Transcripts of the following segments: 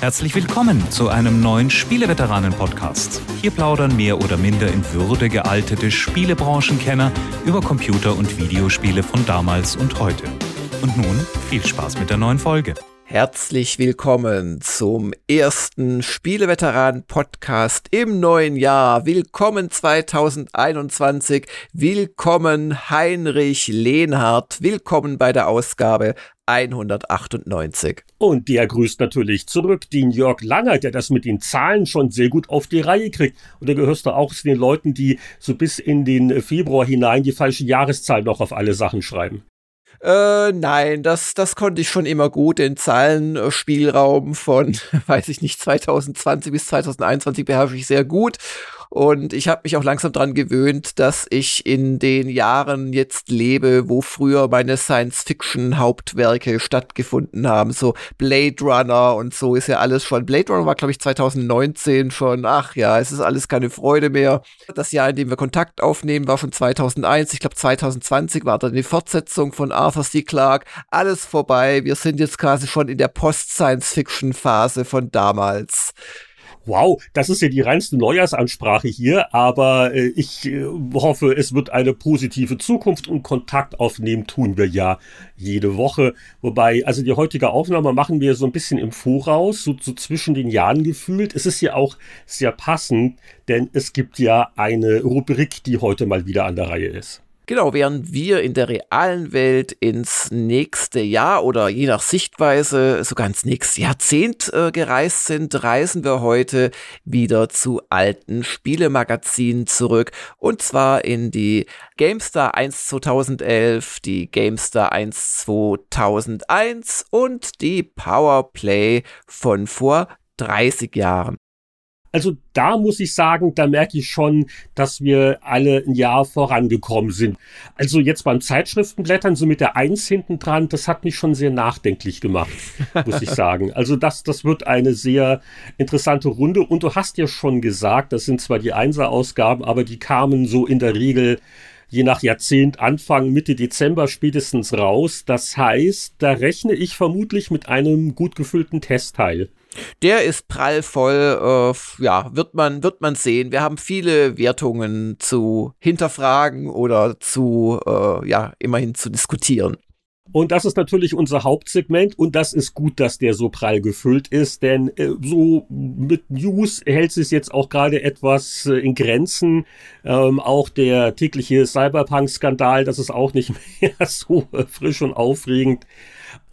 Herzlich willkommen zu einem neuen Spieleveteranen-Podcast. Hier plaudern mehr oder minder in Würde gealtete Spielebranchenkenner über Computer- und Videospiele von damals und heute. Und nun viel Spaß mit der neuen Folge. Herzlich willkommen zum ersten Spieleveteran-Podcast im neuen Jahr. Willkommen 2021. Willkommen Heinrich Lehnhardt. Willkommen bei der Ausgabe 198. Und der grüßt natürlich zurück den Jörg Langer, der das mit den Zahlen schon sehr gut auf die Reihe kriegt. Und da gehörst du auch zu den Leuten, die so bis in den Februar hinein die falsche Jahreszahl noch auf alle Sachen schreiben. Äh, nein, das, das konnte ich schon immer gut. Den Zahlenspielraum von, weiß ich nicht, 2020 bis 2021 beherrsche ich sehr gut. Und ich habe mich auch langsam dran gewöhnt, dass ich in den Jahren jetzt lebe, wo früher meine Science-Fiction-Hauptwerke stattgefunden haben. So Blade Runner und so ist ja alles schon. Blade Runner war, glaube ich, 2019 schon. Ach ja, es ist alles keine Freude mehr. Das Jahr, in dem wir Kontakt aufnehmen, war schon 2001. Ich glaube, 2020 war dann die Fortsetzung von Arthur C. Clarke. Alles vorbei. Wir sind jetzt quasi schon in der Post-Science-Fiction-Phase von damals. Wow, das ist ja die reinste Neujahrsansprache hier, aber äh, ich äh, hoffe, es wird eine positive Zukunft und Kontakt aufnehmen tun wir ja jede Woche. Wobei, also die heutige Aufnahme machen wir so ein bisschen im Voraus, so, so zwischen den Jahren gefühlt. Es ist ja auch sehr passend, denn es gibt ja eine Rubrik, die heute mal wieder an der Reihe ist. Genau, während wir in der realen Welt ins nächste Jahr oder je nach Sichtweise sogar ins nächste Jahrzehnt äh, gereist sind, reisen wir heute wieder zu alten Spielemagazinen zurück und zwar in die GameStar 1 2011, die GameStar 1 2001 und die Powerplay von vor 30 Jahren. Also da muss ich sagen, da merke ich schon, dass wir alle ein Jahr vorangekommen sind. Also jetzt beim Zeitschriftenblättern, so mit der Eins hinten dran, das hat mich schon sehr nachdenklich gemacht, muss ich sagen. Also das, das wird eine sehr interessante Runde. Und du hast ja schon gesagt, das sind zwar die Einser-Ausgaben, aber die kamen so in der Regel je nach Jahrzehnt Anfang, Mitte Dezember spätestens raus. Das heißt, da rechne ich vermutlich mit einem gut gefüllten Testteil. Der ist prallvoll, äh, ja, wird man, wird man sehen. Wir haben viele Wertungen zu hinterfragen oder zu, äh, ja, immerhin zu diskutieren. Und das ist natürlich unser Hauptsegment und das ist gut, dass der so prall gefüllt ist, denn äh, so mit News hält es jetzt auch gerade etwas äh, in Grenzen. Ähm, auch der tägliche Cyberpunk-Skandal, das ist auch nicht mehr so äh, frisch und aufregend.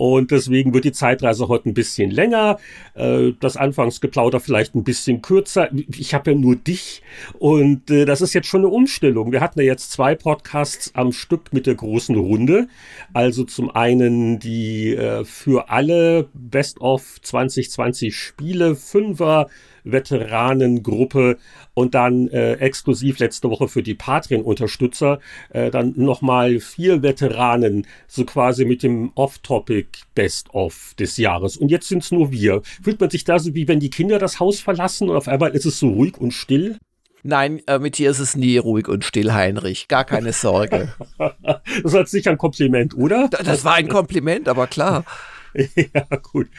Und deswegen wird die Zeitreise heute ein bisschen länger, äh, das Anfangsgeplauder vielleicht ein bisschen kürzer. Ich habe ja nur dich und äh, das ist jetzt schon eine Umstellung. Wir hatten ja jetzt zwei Podcasts am Stück mit der großen Runde. Also zum einen die äh, für alle Best of 2020 Spiele, Fünfer, Veteranengruppe und dann äh, exklusiv letzte Woche für die Patreon-Unterstützer äh, dann nochmal vier Veteranen, so quasi mit dem Off-Topic Best-of des Jahres. Und jetzt sind es nur wir. Fühlt man sich da so wie wenn die Kinder das Haus verlassen und auf einmal ist es so ruhig und still? Nein, äh, mit dir ist es nie ruhig und still, Heinrich. Gar keine Sorge. das ist sicher ein Kompliment, oder? Das war ein Kompliment, aber klar. ja, gut.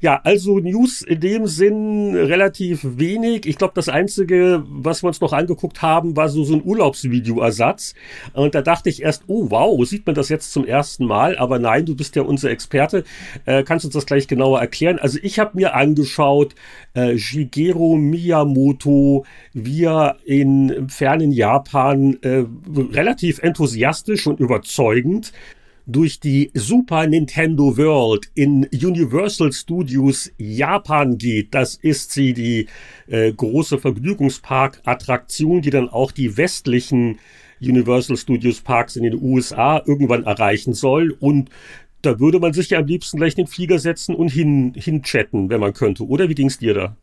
Ja, also News in dem Sinn relativ wenig. Ich glaube, das Einzige, was wir uns noch angeguckt haben, war so, so ein Urlaubsvideoersatz. Und da dachte ich erst, oh wow, sieht man das jetzt zum ersten Mal? Aber nein, du bist ja unser Experte. Äh, kannst uns das gleich genauer erklären? Also ich habe mir angeschaut, äh, Shigeru Miyamoto, wie er in fernen Japan äh, relativ enthusiastisch und überzeugend durch die Super Nintendo World in Universal Studios Japan geht. Das ist sie, die äh, große Vergnügungspark-Attraktion, die dann auch die westlichen Universal Studios Parks in den USA irgendwann erreichen soll. Und da würde man sich ja am liebsten gleich in den Flieger setzen und hin, hinchatten, wenn man könnte. Oder wie ging's dir da?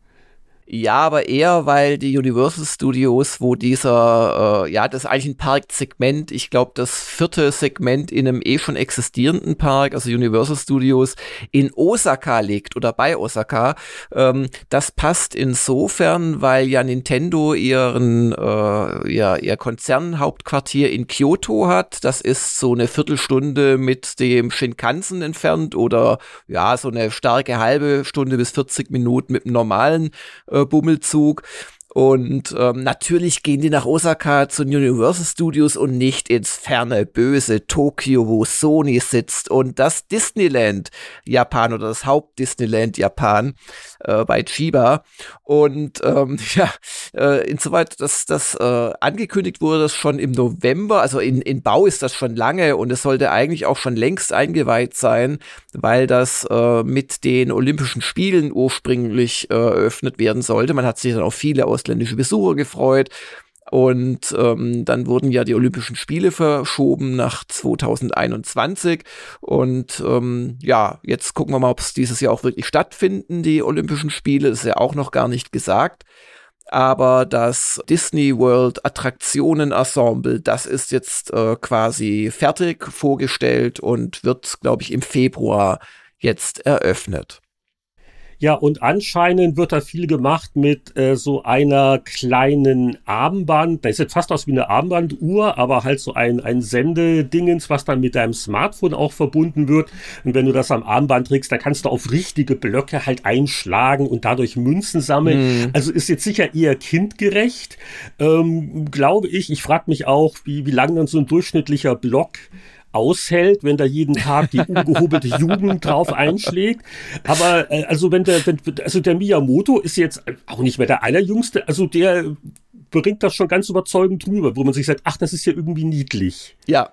Ja, aber eher, weil die Universal Studios, wo dieser, äh, ja, das ist eigentlich ein Parksegment, ich glaube, das vierte Segment in einem eh schon existierenden Park, also Universal Studios, in Osaka liegt oder bei Osaka. Ähm, das passt insofern, weil ja Nintendo ihren, äh, ja, ihr Konzernhauptquartier in Kyoto hat. Das ist so eine Viertelstunde mit dem Shinkansen entfernt oder ja, so eine starke halbe Stunde bis 40 Minuten mit dem normalen äh, Bummelzug. Und ähm, natürlich gehen die nach Osaka zu Universal Studios und nicht ins ferne, böse Tokio, wo Sony sitzt und das Disneyland Japan oder das Haupt-Disneyland Japan äh, bei Chiba. Und ähm, ja, äh, insoweit, dass das äh, angekündigt wurde, das schon im November, also in, in Bau ist das schon lange und es sollte eigentlich auch schon längst eingeweiht sein, weil das äh, mit den Olympischen Spielen ursprünglich äh, eröffnet werden sollte. Man hat sich dann auch viele aus ausländische Besucher gefreut. Und ähm, dann wurden ja die Olympischen Spiele verschoben nach 2021. Und ähm, ja, jetzt gucken wir mal, ob es dieses Jahr auch wirklich stattfinden, die Olympischen Spiele. Das ist ja auch noch gar nicht gesagt. Aber das Disney World Attraktionen Ensemble, das ist jetzt äh, quasi fertig vorgestellt und wird, glaube ich, im Februar jetzt eröffnet. Ja, und anscheinend wird da viel gemacht mit äh, so einer kleinen Armband. Das sieht fast aus wie eine Armbanduhr, aber halt so ein, ein Sendedingens, was dann mit deinem Smartphone auch verbunden wird. Und wenn du das am Armband trägst, da kannst du auf richtige Blöcke halt einschlagen und dadurch Münzen sammeln. Mhm. Also ist jetzt sicher eher kindgerecht, ähm, glaube ich. Ich frage mich auch, wie, wie lang dann so ein durchschnittlicher Block aushält, wenn da jeden Tag die ungehobelte Jugend drauf einschlägt. Aber äh, also wenn der, wenn, also der Miyamoto ist jetzt auch nicht mehr der allerjüngste, also der bringt das schon ganz überzeugend drüber, wo man sich sagt, ach, das ist ja irgendwie niedlich. Ja,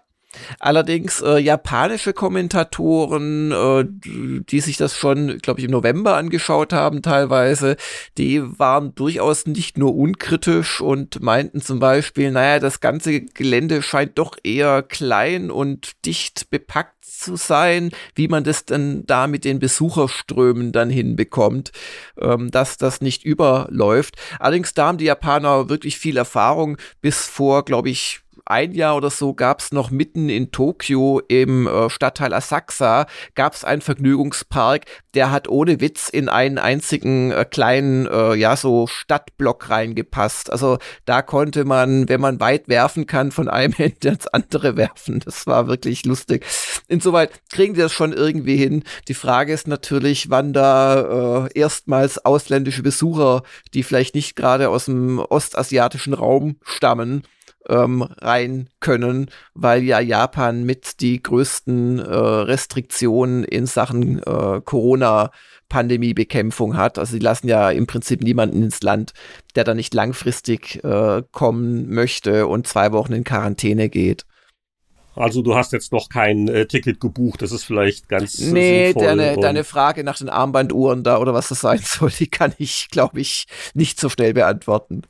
Allerdings äh, japanische Kommentatoren, äh, die sich das schon, glaube ich, im November angeschaut haben teilweise, die waren durchaus nicht nur unkritisch und meinten zum Beispiel, naja, das ganze Gelände scheint doch eher klein und dicht bepackt zu sein, wie man das dann da mit den Besucherströmen dann hinbekommt, ähm, dass das nicht überläuft. Allerdings da haben die Japaner wirklich viel Erfahrung bis vor, glaube ich, ein Jahr oder so gab es noch mitten in Tokio im äh, Stadtteil Asakusa gab es einen Vergnügungspark, der hat ohne Witz in einen einzigen äh, kleinen, äh, ja, so Stadtblock reingepasst. Also da konnte man, wenn man weit werfen kann, von einem Ende ins andere werfen. Das war wirklich lustig. Insoweit kriegen die das schon irgendwie hin. Die Frage ist natürlich, wann da äh, erstmals ausländische Besucher, die vielleicht nicht gerade aus dem ostasiatischen Raum stammen, ähm, rein können, weil ja Japan mit die größten äh, Restriktionen in Sachen äh, Corona Pandemiebekämpfung hat. Also sie lassen ja im Prinzip niemanden ins Land, der da nicht langfristig äh, kommen möchte und zwei Wochen in Quarantäne geht. Also du hast jetzt noch kein äh, Ticket gebucht, das ist vielleicht ganz Nee, sinnvoll deine, deine Frage nach den Armbanduhren da oder was das sein soll, die kann ich, glaube ich, nicht so schnell beantworten.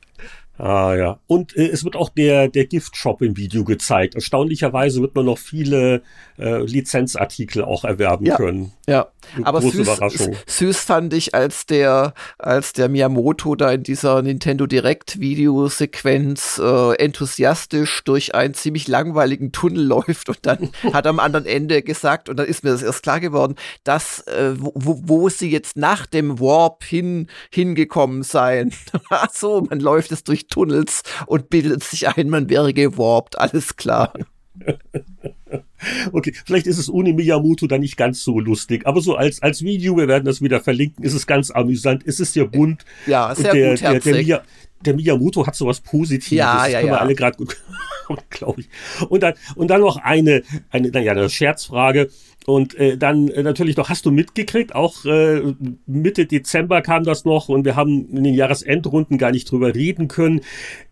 Ah ja. Und äh, es wird auch der, der Gift-Shop im Video gezeigt. Erstaunlicherweise wird man noch viele äh, Lizenzartikel auch erwerben ja, können. Ja, aber süß, süß fand ich, als der, als der Miyamoto da in dieser Nintendo Direct-Videosequenz äh, enthusiastisch durch einen ziemlich langweiligen Tunnel läuft und dann hat am anderen Ende gesagt, und dann ist mir das erst klar geworden, dass äh, wo, wo sie jetzt nach dem Warp hin, hingekommen seien. Ach so, man läuft es durch Tunnels und bildet sich ein, man wäre gewarpt, alles klar. Okay, vielleicht ist es ohne Miyamoto dann nicht ganz so lustig, aber so als, als Video, wir werden das wieder verlinken, ist es ganz amüsant, ist es sehr bunt. Ja, sehr der, gut, der, der, der, der Miyamoto hat sowas Positives. Ja, ja, das können ja. wir alle gerade gut, glaube ich. Und dann, und dann noch eine, eine, naja, eine Scherzfrage. Und äh, dann äh, natürlich noch, hast du mitgekriegt, auch äh, Mitte Dezember kam das noch und wir haben in den Jahresendrunden gar nicht drüber reden können.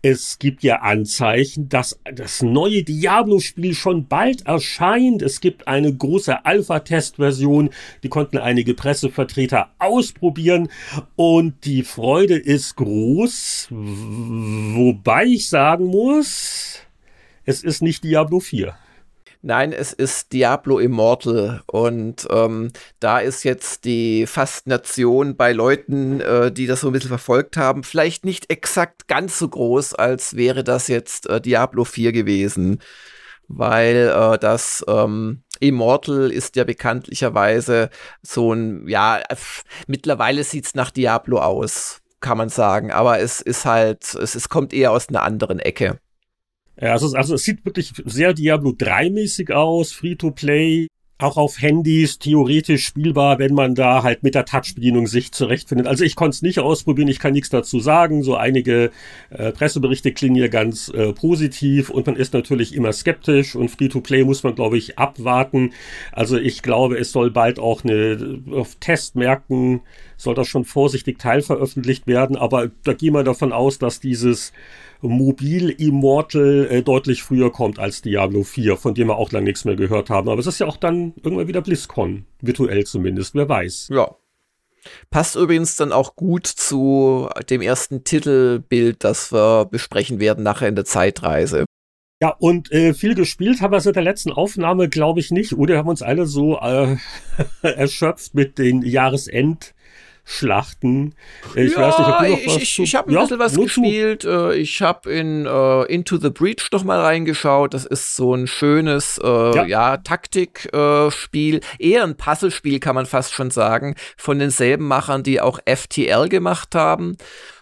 Es gibt ja Anzeichen, dass das neue Diablo-Spiel schon bald erscheint. Es gibt eine große Alpha-Test-Version, die konnten einige Pressevertreter ausprobieren und die Freude ist groß, wobei ich sagen muss, es ist nicht Diablo 4. Nein, es ist Diablo Immortal und ähm, da ist jetzt die Faszination bei Leuten, äh, die das so ein bisschen verfolgt haben, vielleicht nicht exakt ganz so groß, als wäre das jetzt äh, Diablo 4 gewesen, weil äh, das ähm, Immortal ist ja bekanntlicherweise so ein, ja, mittlerweile sieht's nach Diablo aus, kann man sagen, aber es ist halt, es, es kommt eher aus einer anderen Ecke. Ja, also, also es sieht wirklich sehr Diablo 3-mäßig aus, Free-to-Play, auch auf Handys theoretisch spielbar, wenn man da halt mit der Touch-Bedienung sich zurechtfindet. Also ich konnte es nicht ausprobieren, ich kann nichts dazu sagen. So einige äh, Presseberichte klingen hier ganz äh, positiv und man ist natürlich immer skeptisch und Free-to-Play muss man, glaube ich, abwarten. Also ich glaube, es soll bald auch eine auf Testmärkten soll das schon vorsichtig teilveröffentlicht werden, aber da gehen wir davon aus, dass dieses Mobil Immortal äh, deutlich früher kommt als Diablo 4, von dem wir auch lange nichts mehr gehört haben. Aber es ist ja auch dann irgendwann wieder BlizzCon, virtuell zumindest, wer weiß. Ja. Passt übrigens dann auch gut zu dem ersten Titelbild, das wir besprechen werden nachher in der Zeitreise. Ja, und äh, viel gespielt haben wir seit der letzten Aufnahme, glaube ich, nicht. Oder haben uns alle so äh, erschöpft mit den Jahresend- Schlachten. Ich ja, weiß nicht, ob du noch ich, was ich, ich habe ein ja, bisschen was gespielt. Du? Äh, ich habe in uh, Into the Breach doch mal reingeschaut. Das ist so ein schönes, uh, ja. ja Taktikspiel. Eher ein Puzzlespiel, kann man fast schon sagen. Von denselben Machern, die auch FTL gemacht haben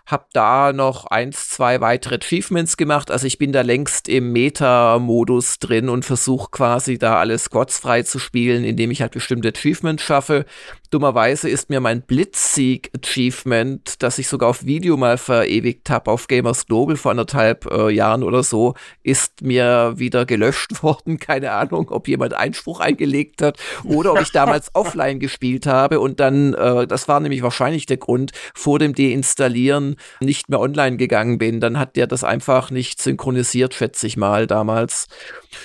habe da noch eins, zwei weitere Achievements gemacht. Also ich bin da längst im Meta-Modus drin und versuche quasi da alles squads-frei zu spielen, indem ich halt bestimmte Achievements schaffe. Dummerweise ist mir mein Blitzsieg-Achievement, das ich sogar auf Video mal verewigt habe auf Gamers Global vor anderthalb äh, Jahren oder so, ist mir wieder gelöscht worden. Keine Ahnung, ob jemand Einspruch eingelegt hat oder ob ich damals offline gespielt habe und dann, äh, das war nämlich wahrscheinlich der Grund, vor dem Deinstallieren nicht mehr online gegangen bin. Dann hat der das einfach nicht synchronisiert, schätze ich mal, damals.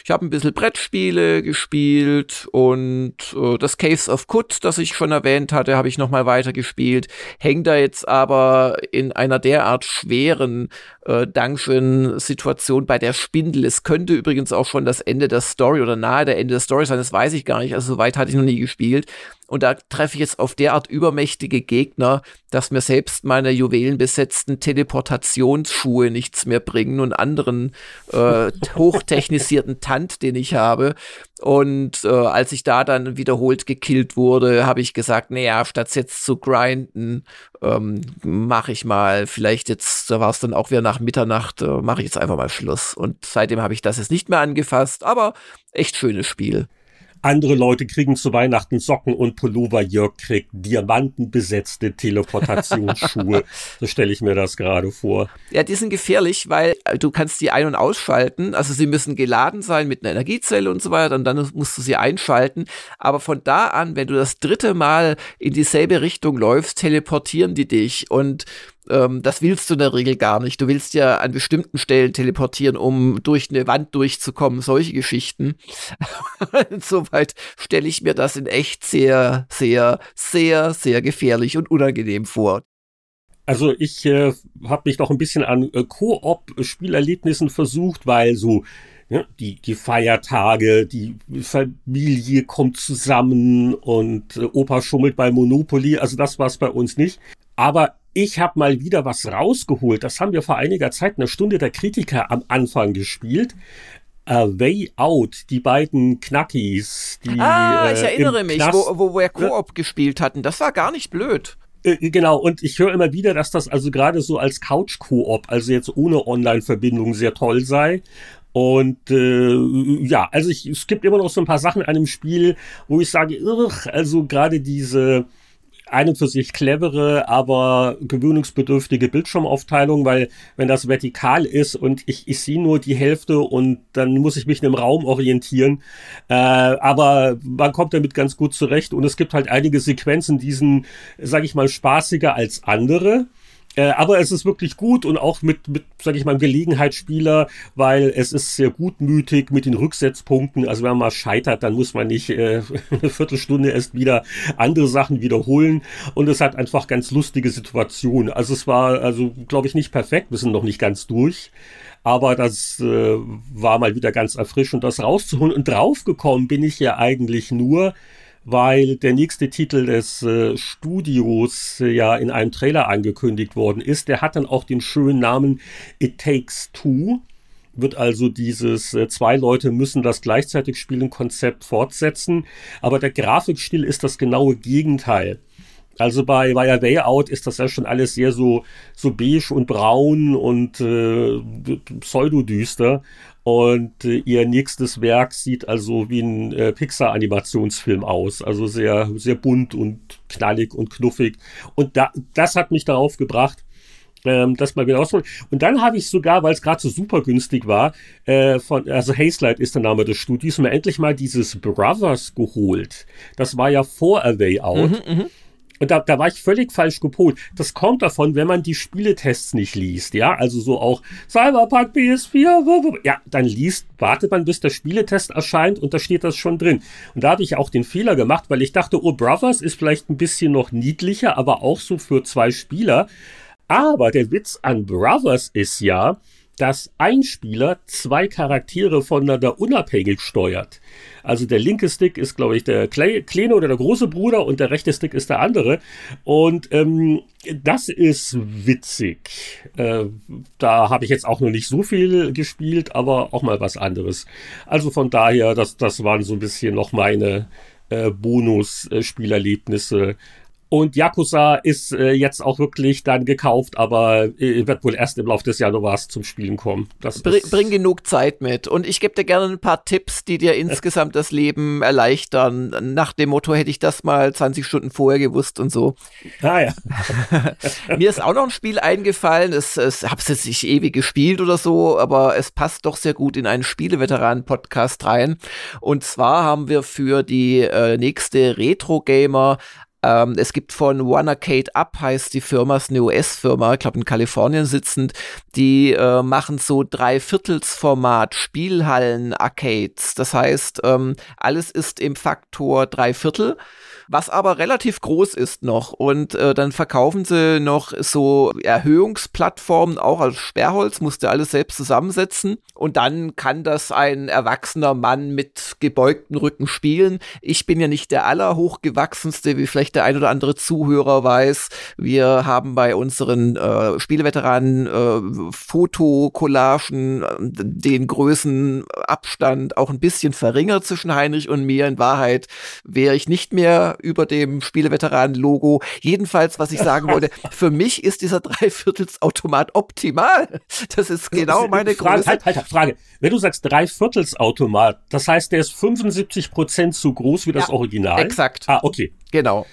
Ich habe ein bisschen Brettspiele gespielt und äh, das Caves of Kut, das ich schon erwähnt hatte, habe ich noch mal weitergespielt. Hängt da jetzt aber in einer derart schweren äh, Dungeon-Situation bei der Spindel. Es könnte übrigens auch schon das Ende der Story oder nahe der Ende der Story sein, das weiß ich gar nicht. Also so weit hatte ich noch nie gespielt. Und da treffe ich jetzt auf derart übermächtige Gegner, dass mir selbst meine juwelenbesetzten Teleportationsschuhe nichts mehr bringen und anderen äh, hochtechnisierten Tant, den ich habe. Und äh, als ich da dann wiederholt gekillt wurde, habe ich gesagt, naja, statt jetzt zu grinden, ähm, mache ich mal, vielleicht jetzt, da war es dann auch wieder nach Mitternacht, äh, mache ich jetzt einfach mal Schluss. Und seitdem habe ich das jetzt nicht mehr angefasst, aber echt schönes Spiel. Andere Leute kriegen zu Weihnachten Socken und Pullover. Jörg kriegt diamantenbesetzte Teleportationsschuhe. so stelle ich mir das gerade vor. Ja, die sind gefährlich, weil äh, du kannst die ein- und ausschalten. Also sie müssen geladen sein mit einer Energiezelle und so weiter und dann musst du sie einschalten. Aber von da an, wenn du das dritte Mal in dieselbe Richtung läufst, teleportieren die dich und ähm, das willst du in der Regel gar nicht. Du willst ja an bestimmten Stellen teleportieren, um durch eine Wand durchzukommen, solche Geschichten. Insoweit stelle ich mir das in echt sehr, sehr, sehr, sehr gefährlich und unangenehm vor. Also ich äh, habe mich noch ein bisschen an äh, Koop-Spielerlebnissen versucht, weil so ja, die, die Feiertage, die Familie kommt zusammen und äh, Opa schummelt bei Monopoly. Also das war es bei uns nicht. Aber ich habe mal wieder was rausgeholt. Das haben wir vor einiger Zeit eine Stunde der Kritiker am Anfang gespielt. A Way Out, die beiden Knackis. Die, ah, ich äh, erinnere mich, wo, wo wir Koop gespielt hatten. Das war gar nicht blöd. Äh, genau, und ich höre immer wieder, dass das also gerade so als Couch-Koop, also jetzt ohne Online-Verbindung, sehr toll sei. Und äh, ja, also ich, es gibt immer noch so ein paar Sachen an dem Spiel, wo ich sage, irr, also gerade diese eine für sich clevere, aber gewöhnungsbedürftige Bildschirmaufteilung, weil wenn das vertikal ist und ich, ich sehe nur die Hälfte und dann muss ich mich in einem Raum orientieren. Äh, aber man kommt damit ganz gut zurecht und es gibt halt einige Sequenzen, die sind, sage ich mal, spaßiger als andere. Äh, aber es ist wirklich gut und auch mit, mit sage ich mal, Gelegenheitsspieler, weil es ist sehr gutmütig mit den Rücksetzpunkten. Also wenn man mal scheitert, dann muss man nicht äh, eine Viertelstunde erst wieder andere Sachen wiederholen. Und es hat einfach ganz lustige Situationen. Also es war, also glaube ich, nicht perfekt. Wir sind noch nicht ganz durch. Aber das äh, war mal wieder ganz erfrischend, das rauszuholen. Und draufgekommen bin ich ja eigentlich nur, weil der nächste Titel des äh, Studios äh, ja in einem Trailer angekündigt worden ist. Der hat dann auch den schönen Namen It Takes Two. Wird also dieses äh, zwei Leute müssen das gleichzeitig spielen Konzept fortsetzen. Aber der Grafikstil ist das genaue Gegenteil. Also bei, bei A Way Out ist das ja schon alles sehr so, so beige und braun und äh, pseudodüster. Und äh, ihr nächstes Werk sieht also wie ein äh, Pixar-Animationsfilm aus. Also sehr, sehr bunt und knallig und knuffig. Und da, das hat mich darauf gebracht, ähm, das mal wieder ausholen. Und dann habe ich sogar, weil es gerade so super günstig war, äh, von, also Hazelight ist der Name des Studios, mir endlich mal dieses Brothers geholt. Das war ja vor A Way Out. Mhm, mh. Und da, da war ich völlig falsch gepolt. Das kommt davon, wenn man die Spieletests nicht liest, ja, also so auch Cyberpunk PS4, ja, dann liest, wartet man, bis der Spieletest erscheint und da steht das schon drin. Und da habe ich auch den Fehler gemacht, weil ich dachte, oh, Brothers ist vielleicht ein bisschen noch niedlicher, aber auch so für zwei Spieler. Aber der Witz an Brothers ist ja, dass ein Spieler zwei Charaktere voneinander unabhängig steuert. Also der linke Stick ist, glaube ich, der kleine oder der große Bruder und der rechte Stick ist der andere. Und ähm, das ist witzig. Äh, da habe ich jetzt auch noch nicht so viel gespielt, aber auch mal was anderes. Also von daher, das, das waren so ein bisschen noch meine äh, Bonus-Spielerlebnisse. Und Yakuza ist äh, jetzt auch wirklich dann gekauft, aber äh, wird wohl erst im Laufe des Januars zum Spielen kommen. Das Br bring genug Zeit mit. Und ich gebe dir gerne ein paar Tipps, die dir insgesamt das Leben erleichtern. Nach dem Motto hätte ich das mal 20 Stunden vorher gewusst und so. Ah ja. Mir ist auch noch ein Spiel eingefallen. Es, es hab's jetzt nicht ewig gespielt oder so, aber es passt doch sehr gut in einen Spieleveteranen-Podcast rein. Und zwar haben wir für die äh, nächste Retro-Gamer ähm, es gibt von One Arcade Up, heißt die Firma, ist eine US-Firma, ich glaube in Kalifornien sitzend, die äh, machen so Dreiviertelsformat Spielhallen-Arcades. Das heißt, ähm, alles ist im Faktor Dreiviertel was aber relativ groß ist noch. Und äh, dann verkaufen sie noch so Erhöhungsplattformen, auch als Sperrholz, musste alles selbst zusammensetzen. Und dann kann das ein erwachsener Mann mit gebeugtem Rücken spielen. Ich bin ja nicht der allerhochgewachsenste, wie vielleicht der ein oder andere Zuhörer weiß. Wir haben bei unseren äh, Spieleveteranen äh, Fotokollagen äh, den Größenabstand auch ein bisschen verringert zwischen Heinrich und mir. In Wahrheit wäre ich nicht mehr über dem Spieleveteranen-Logo. Jedenfalls, was ich sagen wollte, für mich ist dieser Dreiviertelsautomat optimal. Das ist genau meine Frage, Größe. Halt, halt, halt, Frage. Wenn du sagst Dreiviertelsautomat, das heißt, der ist 75 Prozent so groß wie das ja, Original? Exakt. Ah, okay. Genau.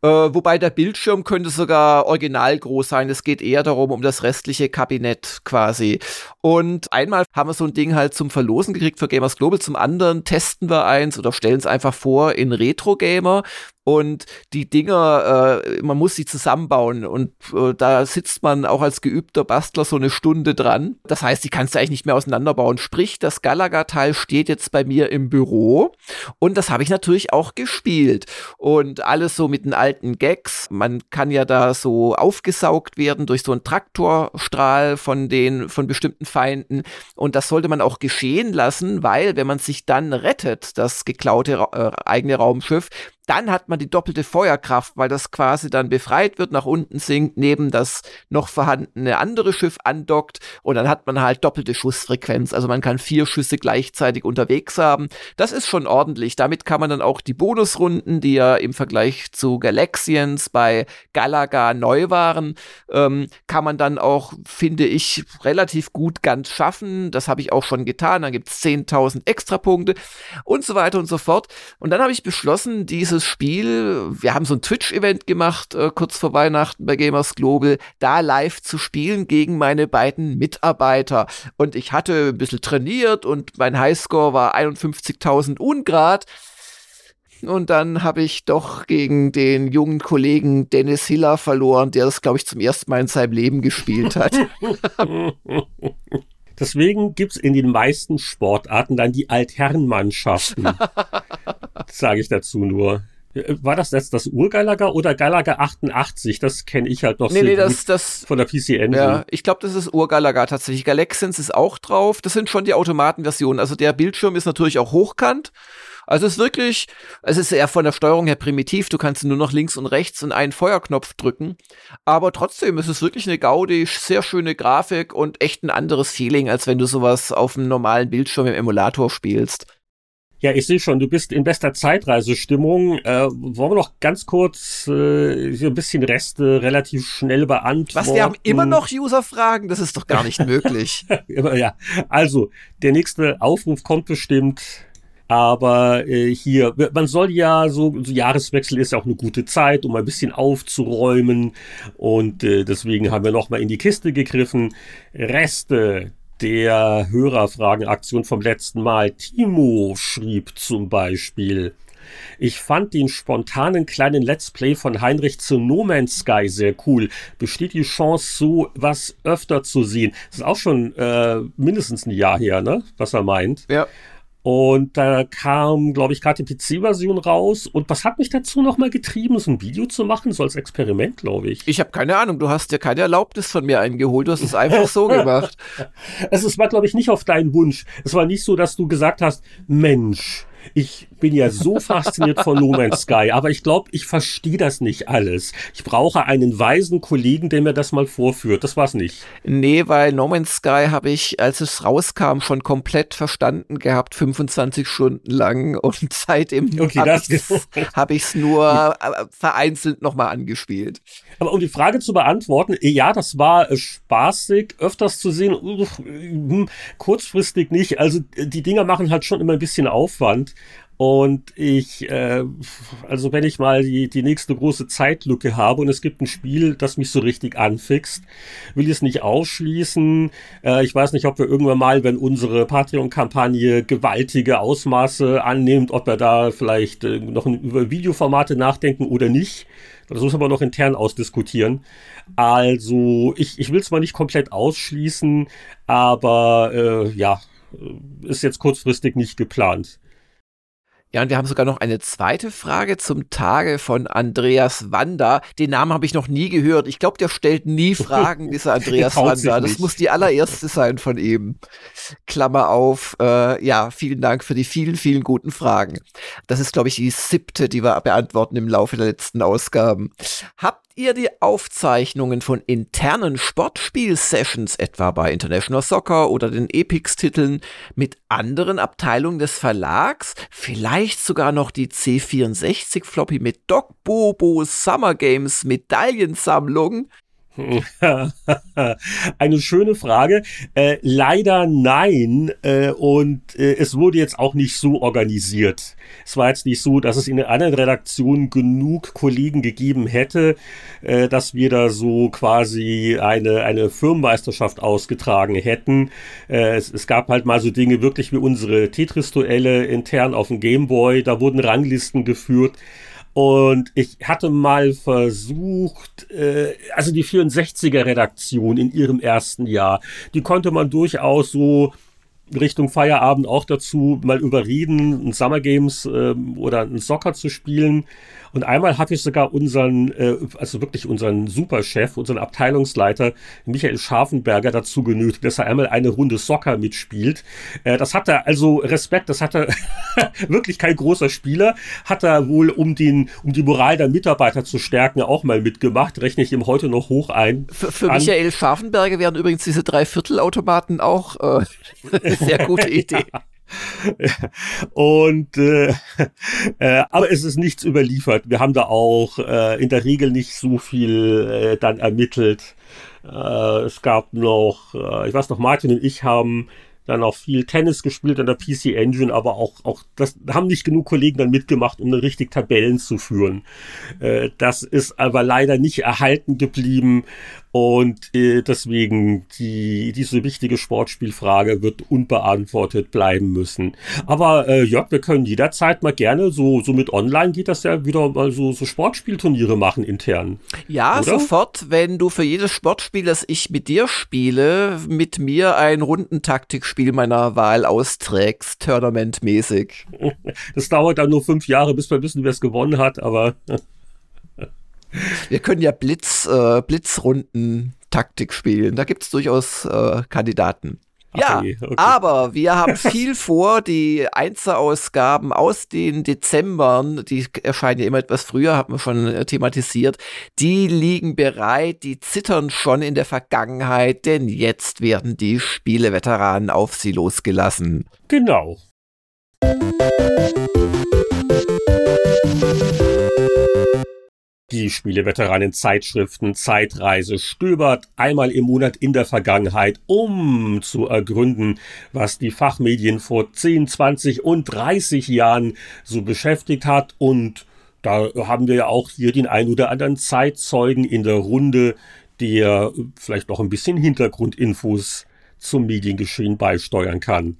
Äh, wobei der Bildschirm könnte sogar original groß sein. Es geht eher darum, um das restliche Kabinett quasi. Und einmal haben wir so ein Ding halt zum Verlosen gekriegt für Gamers Global. Zum anderen testen wir eins oder stellen es einfach vor in Retro Gamer. Und die Dinger, äh, man muss sie zusammenbauen und äh, da sitzt man auch als geübter Bastler so eine Stunde dran. Das heißt, die kannst du eigentlich nicht mehr auseinanderbauen. Sprich, das Galaga-Teil steht jetzt bei mir im Büro und das habe ich natürlich auch gespielt. Und alles so mit den alten Gags. Man kann ja da so aufgesaugt werden durch so einen Traktorstrahl von den, von bestimmten Feinden. Und das sollte man auch geschehen lassen, weil wenn man sich dann rettet, das geklaute äh, eigene Raumschiff, dann hat man die doppelte Feuerkraft, weil das quasi dann befreit wird, nach unten sinkt, neben das noch vorhandene andere Schiff andockt und dann hat man halt doppelte Schussfrequenz. Also man kann vier Schüsse gleichzeitig unterwegs haben. Das ist schon ordentlich. Damit kann man dann auch die Bonusrunden, die ja im Vergleich zu Galaxians bei Galaga neu waren, ähm, kann man dann auch, finde ich, relativ gut ganz schaffen. Das habe ich auch schon getan. Dann gibt es 10.000 Extrapunkte und so weiter und so fort. Und dann habe ich beschlossen, diese dieses Spiel, wir haben so ein Twitch-Event gemacht, äh, kurz vor Weihnachten bei Gamers Global, da live zu spielen gegen meine beiden Mitarbeiter. Und ich hatte ein bisschen trainiert und mein Highscore war 51.000 Ungrad. und dann habe ich doch gegen den jungen Kollegen Dennis Hiller verloren, der das, glaube ich, zum ersten Mal in seinem Leben gespielt hat. Deswegen gibt's in den meisten Sportarten dann die Altherrenmannschaften. Sage ich dazu nur. War das jetzt das Urgalaga oder Galaga 88? Das kenne ich halt noch nee, nee, das, das, von der PC Engine. Ja, ich glaube, das ist Urgalaga tatsächlich. Galaxens ist auch drauf. Das sind schon die Automatenversionen. Also der Bildschirm ist natürlich auch hochkant. Also es ist wirklich, es ist eher von der Steuerung her primitiv. Du kannst nur noch links und rechts und einen Feuerknopf drücken. Aber trotzdem ist es wirklich eine Gaudi, sehr schöne Grafik und echt ein anderes Feeling, als wenn du sowas auf einem normalen Bildschirm im Emulator spielst. Ja, ich sehe schon, du bist in bester Zeitreisestimmung. Äh, wollen wir noch ganz kurz äh, so ein bisschen Reste relativ schnell beantworten? Was, wir haben immer noch User-Fragen? Das ist doch gar nicht möglich. ja, also, der nächste Aufruf kommt bestimmt. Aber äh, hier, man soll ja so, so Jahreswechsel ist ja auch eine gute Zeit, um ein bisschen aufzuräumen. Und äh, deswegen haben wir nochmal in die Kiste gegriffen. Reste der Hörerfragenaktion vom letzten Mal. Timo schrieb zum Beispiel, ich fand den spontanen kleinen Let's Play von Heinrich zu No Man's Sky sehr cool. Besteht die Chance, so was öfter zu sehen? Das ist auch schon äh, mindestens ein Jahr her, ne? Was er meint. Ja. Und da kam, glaube ich, gerade die PC-Version raus. Und was hat mich dazu nochmal getrieben, so ein Video zu machen, so als Experiment, glaube ich? Ich habe keine Ahnung, du hast dir keine Erlaubnis von mir eingeholt, du hast es einfach so gemacht. Es war, glaube ich, nicht auf deinen Wunsch. Es war nicht so, dass du gesagt hast, Mensch, ich bin ja so fasziniert von No Man's Sky, aber ich glaube, ich verstehe das nicht alles. Ich brauche einen weisen Kollegen, der mir das mal vorführt. Das war's nicht. Nee, weil No Man's Sky habe ich, als es rauskam, schon komplett verstanden gehabt, 25 Stunden lang und seitdem okay, habe ich es nur äh, vereinzelt nochmal angespielt. Aber um die Frage zu beantworten, ja, das war äh, spaßig, öfters zu sehen, hm, kurzfristig nicht. Also die Dinger machen halt schon immer ein bisschen Aufwand. Und ich, äh, also wenn ich mal die, die nächste große Zeitlücke habe und es gibt ein Spiel, das mich so richtig anfixt, will ich es nicht ausschließen. Äh, ich weiß nicht, ob wir irgendwann mal, wenn unsere Patreon-Kampagne gewaltige Ausmaße annimmt, ob wir da vielleicht äh, noch über Videoformate nachdenken oder nicht. Das muss aber noch intern ausdiskutieren. Also, ich, ich will es mal nicht komplett ausschließen, aber äh, ja, ist jetzt kurzfristig nicht geplant. Ja, und wir haben sogar noch eine zweite Frage zum Tage von Andreas Wanda. Den Namen habe ich noch nie gehört. Ich glaube, der stellt nie Fragen, dieser Andreas Wanda. Das muss die allererste sein von ihm. Klammer auf. Äh, ja, vielen Dank für die vielen, vielen guten Fragen. Das ist, glaube ich, die siebte, die wir beantworten im Laufe der letzten Ausgaben. Habt ihr die Aufzeichnungen von internen Sportspiel-Sessions, etwa bei International Soccer oder den Epix-Titeln, mit anderen Abteilungen des Verlags? Vielleicht sogar noch die C64-Floppy mit Doc Bobo Summer Games Medaillensammlung? Eine schöne Frage. Äh, leider nein. Äh, und äh, es wurde jetzt auch nicht so organisiert. Es war jetzt nicht so, dass es in einer anderen Redaktion genug Kollegen gegeben hätte, äh, dass wir da so quasi eine, eine Firmenmeisterschaft ausgetragen hätten. Äh, es, es gab halt mal so Dinge wirklich wie unsere Tetris-Duelle intern auf dem Gameboy. Da wurden Ranglisten geführt. Und ich hatte mal versucht, äh, also die 64er-Redaktion in ihrem ersten Jahr, die konnte man durchaus so Richtung Feierabend auch dazu mal überreden, ein Summer Games äh, oder ein Soccer zu spielen. Und einmal hatte ich sogar unseren, äh, also wirklich unseren Superchef, unseren Abteilungsleiter Michael Scharfenberger dazu genötigt, dass er einmal eine Runde Soccer mitspielt. Äh, das hat er, also Respekt, das hat er wirklich kein großer Spieler, hat er wohl, um den, um die Moral der Mitarbeiter zu stärken, auch mal mitgemacht. Rechne ich ihm heute noch hoch ein. Für, für Michael Scharfenberger wären übrigens diese Dreiviertelautomaten auch äh, eine sehr gute Idee. ja. Und äh, äh, aber es ist nichts überliefert. Wir haben da auch äh, in der Regel nicht so viel äh, dann ermittelt. Äh, es gab noch, äh, ich weiß noch, Martin und ich haben dann auch viel Tennis gespielt an der PC Engine, aber auch, auch das haben nicht genug Kollegen dann mitgemacht, um dann richtig Tabellen zu führen. Äh, das ist aber leider nicht erhalten geblieben Und äh, deswegen die, diese wichtige Sportspielfrage wird unbeantwortet bleiben müssen. Aber äh, Jörg, wir können jederzeit mal gerne, so, so mit online geht das ja wieder mal so, so Sportspielturniere machen intern. Ja, oder? sofort, wenn du für jedes Sportspiel, das ich mit dir spiele, mit mir ein Rundentaktikspiel meiner Wahl austrägst, tournamentmäßig. Das dauert dann nur fünf Jahre, bis wir wissen, wer es gewonnen hat, aber. Wir können ja Blitz, äh, Blitzrunden-Taktik spielen. Da gibt es durchaus äh, Kandidaten. Ja, okay, okay. aber wir haben viel vor. Die Einzelausgaben aus den Dezembern, die erscheinen ja immer etwas früher, haben wir schon äh, thematisiert, die liegen bereit, die zittern schon in der Vergangenheit, denn jetzt werden die Spieleveteranen auf sie losgelassen. Genau. Die Spieleveteranen-Zeitschriften Zeitreise stöbert einmal im Monat in der Vergangenheit, um zu ergründen, was die Fachmedien vor 10, 20 und 30 Jahren so beschäftigt hat. Und da haben wir ja auch hier den ein oder anderen Zeitzeugen in der Runde, der vielleicht noch ein bisschen Hintergrundinfos zum Mediengeschehen beisteuern kann.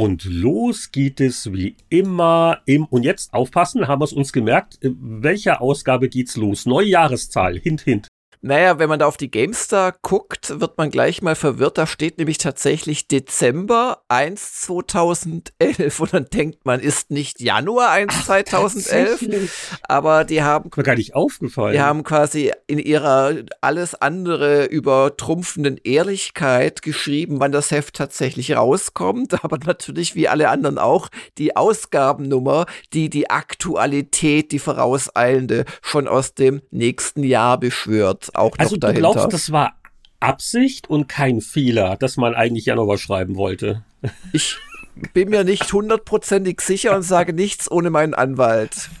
Und los geht es wie immer im, und jetzt aufpassen, haben wir es uns gemerkt, welcher Ausgabe geht's los? Neue Jahreszahl, hint, hint. Naja, wenn man da auf die GameStar guckt, wird man gleich mal verwirrt. Da steht nämlich tatsächlich Dezember 1 2011 und dann denkt man, ist nicht Januar 1 Ach, 2011. Aber die haben. Mir gar nicht aufgefallen. Die haben quasi in ihrer alles andere übertrumpfenden Ehrlichkeit geschrieben, wann das Heft tatsächlich rauskommt. Aber natürlich wie alle anderen auch die Ausgabennummer, die die Aktualität, die vorauseilende schon aus dem nächsten Jahr beschwört auch also noch dahinter. Also du glaubst, das war Absicht und kein Fehler, dass man eigentlich Januar schreiben wollte? Ich bin mir nicht hundertprozentig sicher und sage nichts ohne meinen Anwalt.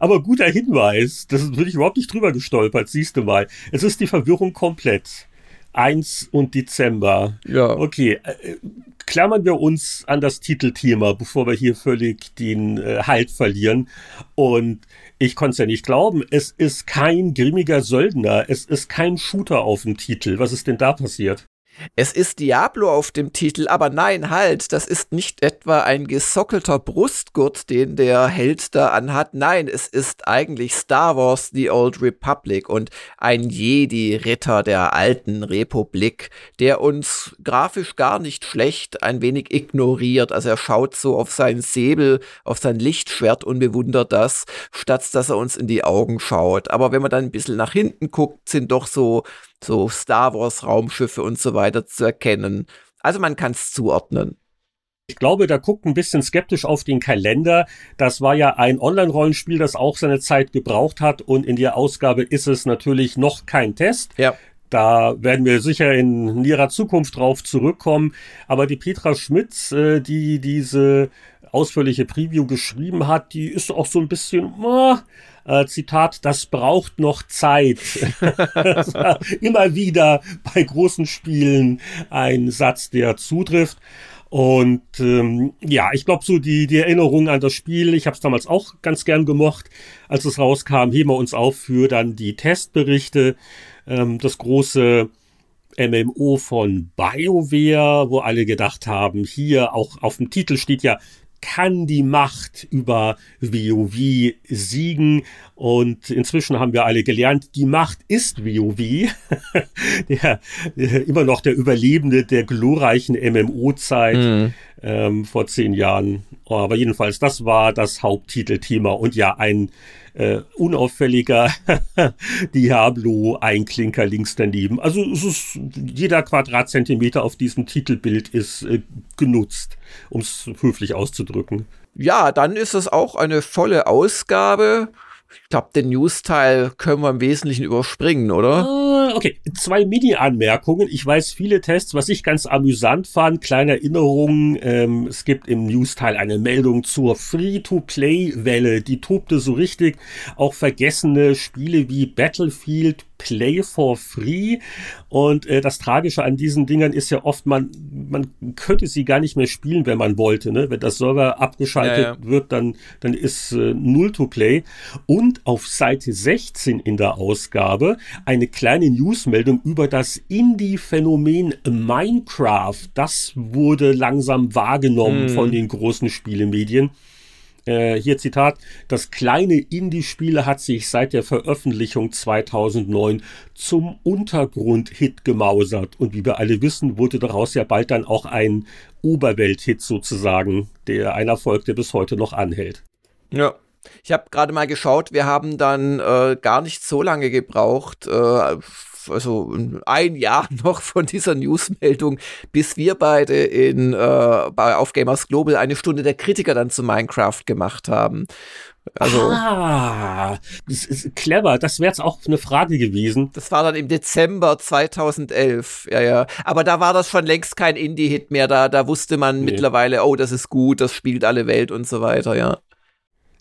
Aber guter Hinweis. Das bin ich überhaupt nicht drüber gestolpert, siehst du mal. Es ist die Verwirrung komplett. 1 und Dezember. Ja. Okay. Äh, klammern wir uns an das Titelthema, bevor wir hier völlig den äh, Halt verlieren. Und ich konnte es ja nicht glauben. Es ist kein grimmiger Söldner. Es ist kein Shooter auf dem Titel. Was ist denn da passiert? Es ist Diablo auf dem Titel, aber nein, halt, das ist nicht etwa ein gesockelter Brustgurt, den der Held da anhat. Nein, es ist eigentlich Star Wars The Old Republic und ein Jedi-Ritter der alten Republik, der uns grafisch gar nicht schlecht ein wenig ignoriert. Also er schaut so auf seinen Säbel, auf sein Lichtschwert und bewundert das, statt dass er uns in die Augen schaut. Aber wenn man dann ein bisschen nach hinten guckt, sind doch so so Star Wars Raumschiffe und so weiter zu erkennen. Also man kann es zuordnen. Ich glaube, da guckt ein bisschen skeptisch auf den Kalender. Das war ja ein Online-Rollenspiel, das auch seine Zeit gebraucht hat und in der Ausgabe ist es natürlich noch kein Test. Ja. Da werden wir sicher in näherer Zukunft drauf zurückkommen. Aber die Petra Schmitz, äh, die diese ausführliche Preview geschrieben hat, die ist auch so ein bisschen, oh, äh, Zitat, das braucht noch Zeit. Immer wieder bei großen Spielen ein Satz, der zutrifft. Und ähm, ja, ich glaube so die, die Erinnerung an das Spiel, ich habe es damals auch ganz gern gemocht, als es rauskam, heben wir uns auf für dann die Testberichte, ähm, das große MMO von BioWare, wo alle gedacht haben, hier auch auf dem Titel steht ja kann die Macht über WoW siegen. Und inzwischen haben wir alle gelernt, die Macht ist WoW. der, immer noch der Überlebende der glorreichen MMO-Zeit mhm. Ähm, vor zehn Jahren. Aber jedenfalls, das war das Haupttitelthema. Und ja, ein äh, unauffälliger Diablo-Einklinker links daneben. Also es ist, jeder Quadratzentimeter auf diesem Titelbild ist äh, genutzt, um es höflich auszudrücken. Ja, dann ist es auch eine volle Ausgabe. Ich glaube, den News-Teil können wir im Wesentlichen überspringen, oder? Uh, okay, zwei Mini-Anmerkungen. Ich weiß viele Tests, was ich ganz amüsant fand. Kleine Erinnerungen. Ähm, es gibt im News-Teil eine Meldung zur Free-to-Play-Welle. Die tobte so richtig. Auch vergessene Spiele wie Battlefield Play for Free. Und äh, das Tragische an diesen Dingern ist ja oft, man, man könnte sie gar nicht mehr spielen, wenn man wollte. Ne? Wenn das Server abgeschaltet ja, ja. wird, dann, dann ist äh, Null to Play. Und auf Seite 16 in der Ausgabe eine kleine Newsmeldung über das Indie-Phänomen Minecraft. Das wurde langsam wahrgenommen mhm. von den großen Spielemedien. Äh, hier Zitat, das kleine Indie-Spiel hat sich seit der Veröffentlichung 2009 zum Untergrund-Hit gemausert. Und wie wir alle wissen, wurde daraus ja bald dann auch ein Oberwelt-Hit sozusagen, der ein Erfolg, der bis heute noch anhält. Ja, ich habe gerade mal geschaut, wir haben dann äh, gar nicht so lange gebraucht, äh, also ein Jahr noch von dieser Newsmeldung, bis wir beide in äh, bei auf Gamers Global eine Stunde der Kritiker dann zu Minecraft gemacht haben. Also, ah, das ist clever. Das wäre jetzt auch eine Frage gewesen. Das war dann im Dezember 2011. Ja, ja. Aber da war das schon längst kein Indie-Hit mehr. Da, da wusste man nee. mittlerweile, oh, das ist gut, das spielt alle Welt und so weiter, ja.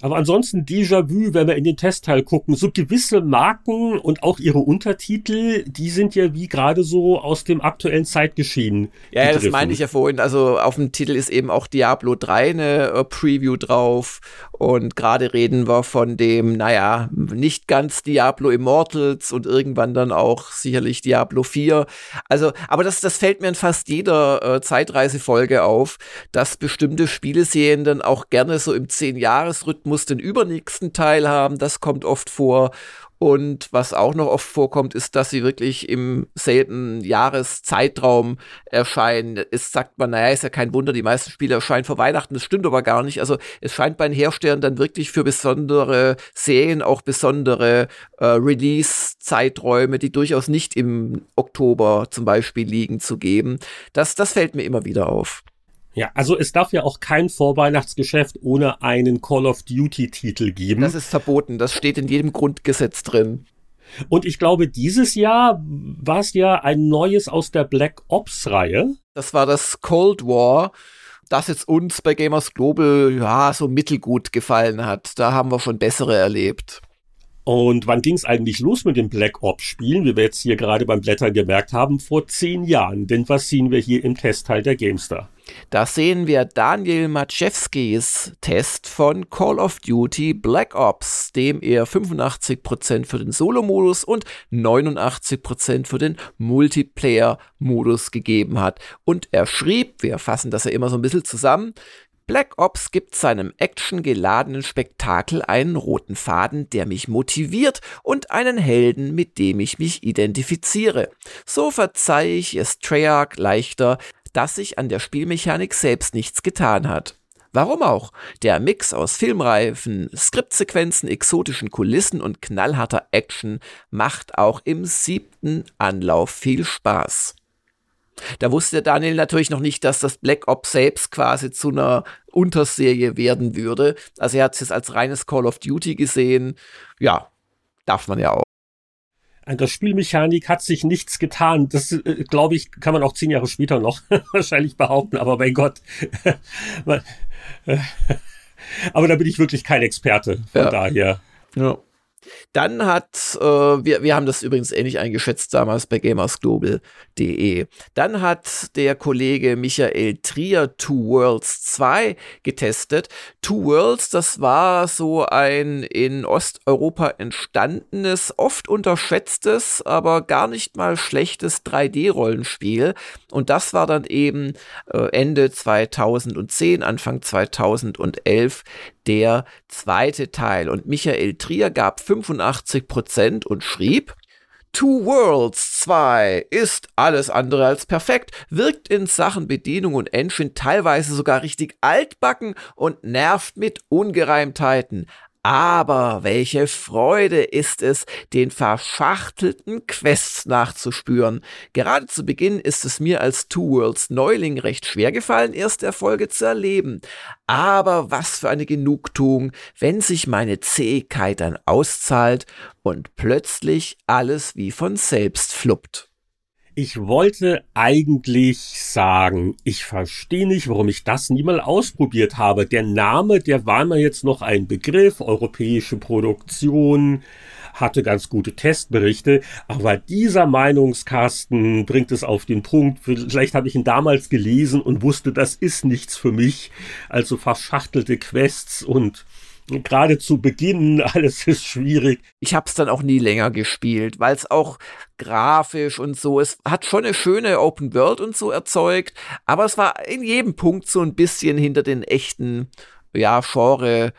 Aber ansonsten Déjà-vu, wenn wir in den Testteil gucken, so gewisse Marken und auch ihre Untertitel, die sind ja wie gerade so aus dem aktuellen Zeitgeschehen. Ja, ja, das meine ich ja vorhin. Also auf dem Titel ist eben auch Diablo 3 eine äh, Preview drauf. Und gerade reden wir von dem, naja, nicht ganz Diablo Immortals und irgendwann dann auch sicherlich Diablo 4. Also, aber das, das fällt mir in fast jeder äh, Zeitreisefolge auf, dass bestimmte Spieleserien dann auch gerne so im 10-Jahres-Rhythmus muss den übernächsten Teil haben, das kommt oft vor. Und was auch noch oft vorkommt, ist, dass sie wirklich im selben Jahreszeitraum erscheinen. Es sagt man, naja, ist ja kein Wunder, die meisten Spiele erscheinen vor Weihnachten. Das stimmt aber gar nicht. Also es scheint bei den Herstellern dann wirklich für besondere Serien auch besondere äh, Release-Zeiträume, die durchaus nicht im Oktober zum Beispiel liegen, zu geben. Das, das fällt mir immer wieder auf. Ja, also es darf ja auch kein Vorweihnachtsgeschäft ohne einen Call of Duty-Titel geben. Das ist verboten, das steht in jedem Grundgesetz drin. Und ich glaube, dieses Jahr war es ja ein neues aus der Black Ops-Reihe. Das war das Cold War, das jetzt uns bei Gamers Global ja so mittelgut gefallen hat. Da haben wir schon bessere erlebt. Und wann ging es eigentlich los mit den Black Ops-Spielen, wie wir jetzt hier gerade beim Blättern gemerkt haben? Vor zehn Jahren. Denn was sehen wir hier im Testteil der Gamestar? Da sehen wir Daniel Maciewskis Test von Call of Duty Black Ops, dem er 85% für den Solo-Modus und 89% für den Multiplayer-Modus gegeben hat. Und er schrieb, wir fassen das ja immer so ein bisschen zusammen, Black Ops gibt seinem actiongeladenen Spektakel einen roten Faden, der mich motiviert und einen Helden, mit dem ich mich identifiziere. So verzeihe ich es Treyarch leichter, dass sich an der Spielmechanik selbst nichts getan hat. Warum auch? Der Mix aus Filmreifen, Skriptsequenzen, exotischen Kulissen und knallharter Action macht auch im siebten Anlauf viel Spaß. Da wusste Daniel natürlich noch nicht, dass das Black Ops selbst quasi zu einer Unterserie werden würde. Also er hat es jetzt als reines Call of Duty gesehen. Ja, darf man ja auch. An der Spielmechanik hat sich nichts getan. Das, äh, glaube ich, kann man auch zehn Jahre später noch wahrscheinlich behaupten. Aber mein Gott. aber da bin ich wirklich kein Experte. Von ja. daher. Ja. Dann hat, äh, wir, wir haben das übrigens ähnlich eingeschätzt damals bei gamersglobal.de. Dann hat der Kollege Michael Trier Two Worlds 2 getestet. Two Worlds, das war so ein in Osteuropa entstandenes, oft unterschätztes, aber gar nicht mal schlechtes 3D-Rollenspiel. Und das war dann eben äh, Ende 2010, Anfang 2011 der zweite Teil. Und Michael Trier gab 85 Prozent und schrieb, Two Worlds 2 ist alles andere als perfekt, wirkt in Sachen Bedienung und Engine teilweise sogar richtig altbacken und nervt mit Ungereimtheiten. Aber welche Freude ist es, den verschachtelten Quests nachzuspüren. Gerade zu Beginn ist es mir als Two Worlds Neuling recht schwer gefallen, erste Erfolge zu erleben. Aber was für eine Genugtuung, wenn sich meine Zähigkeit dann auszahlt und plötzlich alles wie von selbst fluppt. Ich wollte eigentlich sagen, ich verstehe nicht, warum ich das nie mal ausprobiert habe. Der Name, der war mir jetzt noch ein Begriff, europäische Produktion, hatte ganz gute Testberichte, aber dieser Meinungskasten bringt es auf den Punkt. Vielleicht habe ich ihn damals gelesen und wusste, das ist nichts für mich. Also verschachtelte Quests und gerade zu Beginn, alles ist schwierig. Ich habe es dann auch nie länger gespielt, weil es auch grafisch und so, es hat schon eine schöne Open World und so erzeugt, aber es war in jedem Punkt so ein bisschen hinter den echten, ja, Genre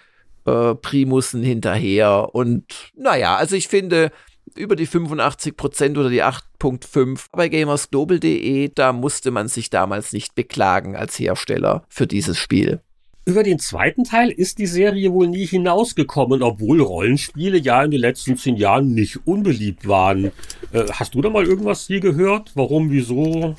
äh, Primusen hinterher und naja, also ich finde, über die 85% oder die 8.5 bei gamersglobal.de, da musste man sich damals nicht beklagen als Hersteller für dieses Spiel. Über den zweiten Teil ist die Serie wohl nie hinausgekommen, obwohl Rollenspiele ja in den letzten zehn Jahren nicht unbeliebt waren. Äh, hast du da mal irgendwas je gehört? Warum, wieso?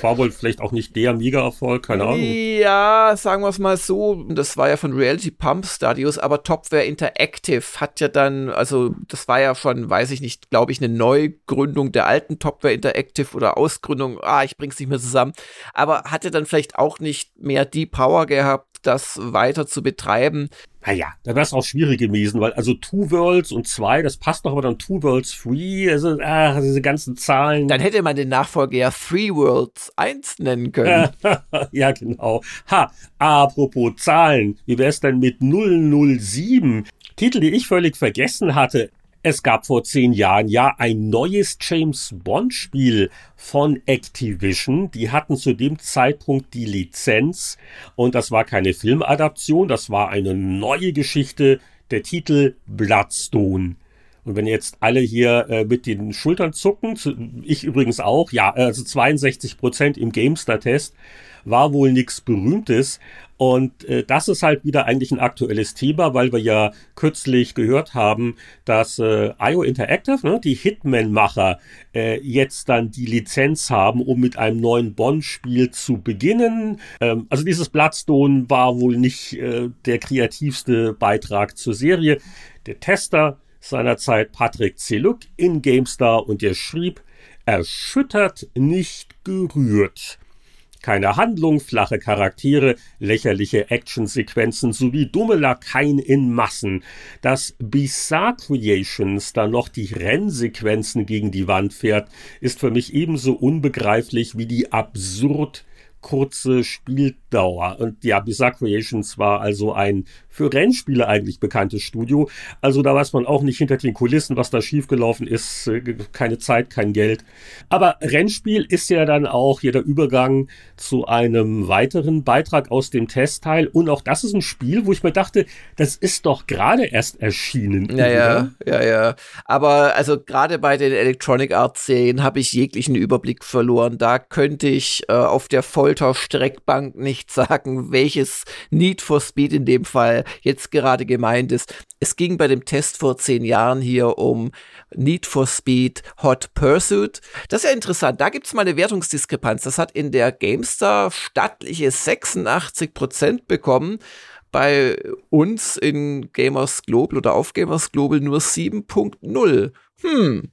War wohl vielleicht auch nicht der Mega-Erfolg, keine Ahnung. Ja, sagen wir es mal so. Das war ja von Reality Pump Studios, aber Topware Interactive hat ja dann, also das war ja schon, weiß ich nicht, glaube ich, eine Neugründung der alten Topware Interactive oder Ausgründung. Ah, ich bring's nicht mehr zusammen. Aber hatte dann vielleicht auch nicht mehr die Power gehabt, das weiter zu betreiben. Naja, da wäre es auch schwierig gewesen, weil also Two Worlds und zwei, das passt doch, aber dann Two Worlds Three, also ach, diese ganzen Zahlen. Dann hätte man den Nachfolger ja Three Worlds 1 nennen können. ja, genau. Ha, apropos Zahlen, wie wäre es denn mit 007? Titel, die ich völlig vergessen hatte. Es gab vor zehn Jahren ja ein neues James Bond Spiel von Activision. Die hatten zu dem Zeitpunkt die Lizenz und das war keine Filmadaption, das war eine neue Geschichte. Der Titel Bloodstone. Und wenn jetzt alle hier äh, mit den Schultern zucken, ich übrigens auch, ja, also 62 Prozent im GameStar-Test, war wohl nichts Berühmtes. Und äh, das ist halt wieder eigentlich ein aktuelles Thema, weil wir ja kürzlich gehört haben, dass äh, IO Interactive, ne, die Hitman-Macher, äh, jetzt dann die Lizenz haben, um mit einem neuen Bond-Spiel zu beginnen. Ähm, also dieses Bloodstone war wohl nicht äh, der kreativste Beitrag zur Serie. Der Tester seinerzeit Patrick Zeluk in GameStar und der schrieb, erschüttert, nicht gerührt. Keine Handlung, flache Charaktere, lächerliche Actionsequenzen sowie dumme Lakaien in Massen. Dass Bizarre Creations da noch die Rennsequenzen gegen die Wand fährt, ist für mich ebenso unbegreiflich wie die absurd kurze Spieldauer. Und ja, Bizarre Creations war also ein für Rennspiele eigentlich bekanntes Studio. Also da weiß man auch nicht hinter den Kulissen, was da schiefgelaufen ist. Äh, keine Zeit, kein Geld. Aber Rennspiel ist ja dann auch hier der Übergang zu einem weiteren Beitrag aus dem Testteil. Und auch das ist ein Spiel, wo ich mir dachte, das ist doch gerade erst erschienen. Ja, ja, ja, ja. Aber also gerade bei den Electronic Arts Serien habe ich jeglichen Überblick verloren. Da könnte ich äh, auf der Folterstreckbank nicht sagen, welches Need for Speed in dem Fall jetzt gerade gemeint ist. Es ging bei dem Test vor zehn Jahren hier um Need for Speed Hot Pursuit. Das ist ja interessant. Da gibt es mal eine Wertungsdiskrepanz. Das hat in der GameStar stattliche 86 Prozent bekommen bei uns in Gamers Global oder auf Gamers Global nur 7.0. Hm,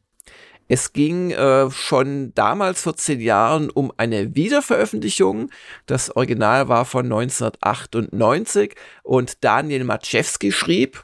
es ging äh, schon damals vor zehn Jahren um eine Wiederveröffentlichung. Das Original war von 1998 und Daniel Maczewski schrieb,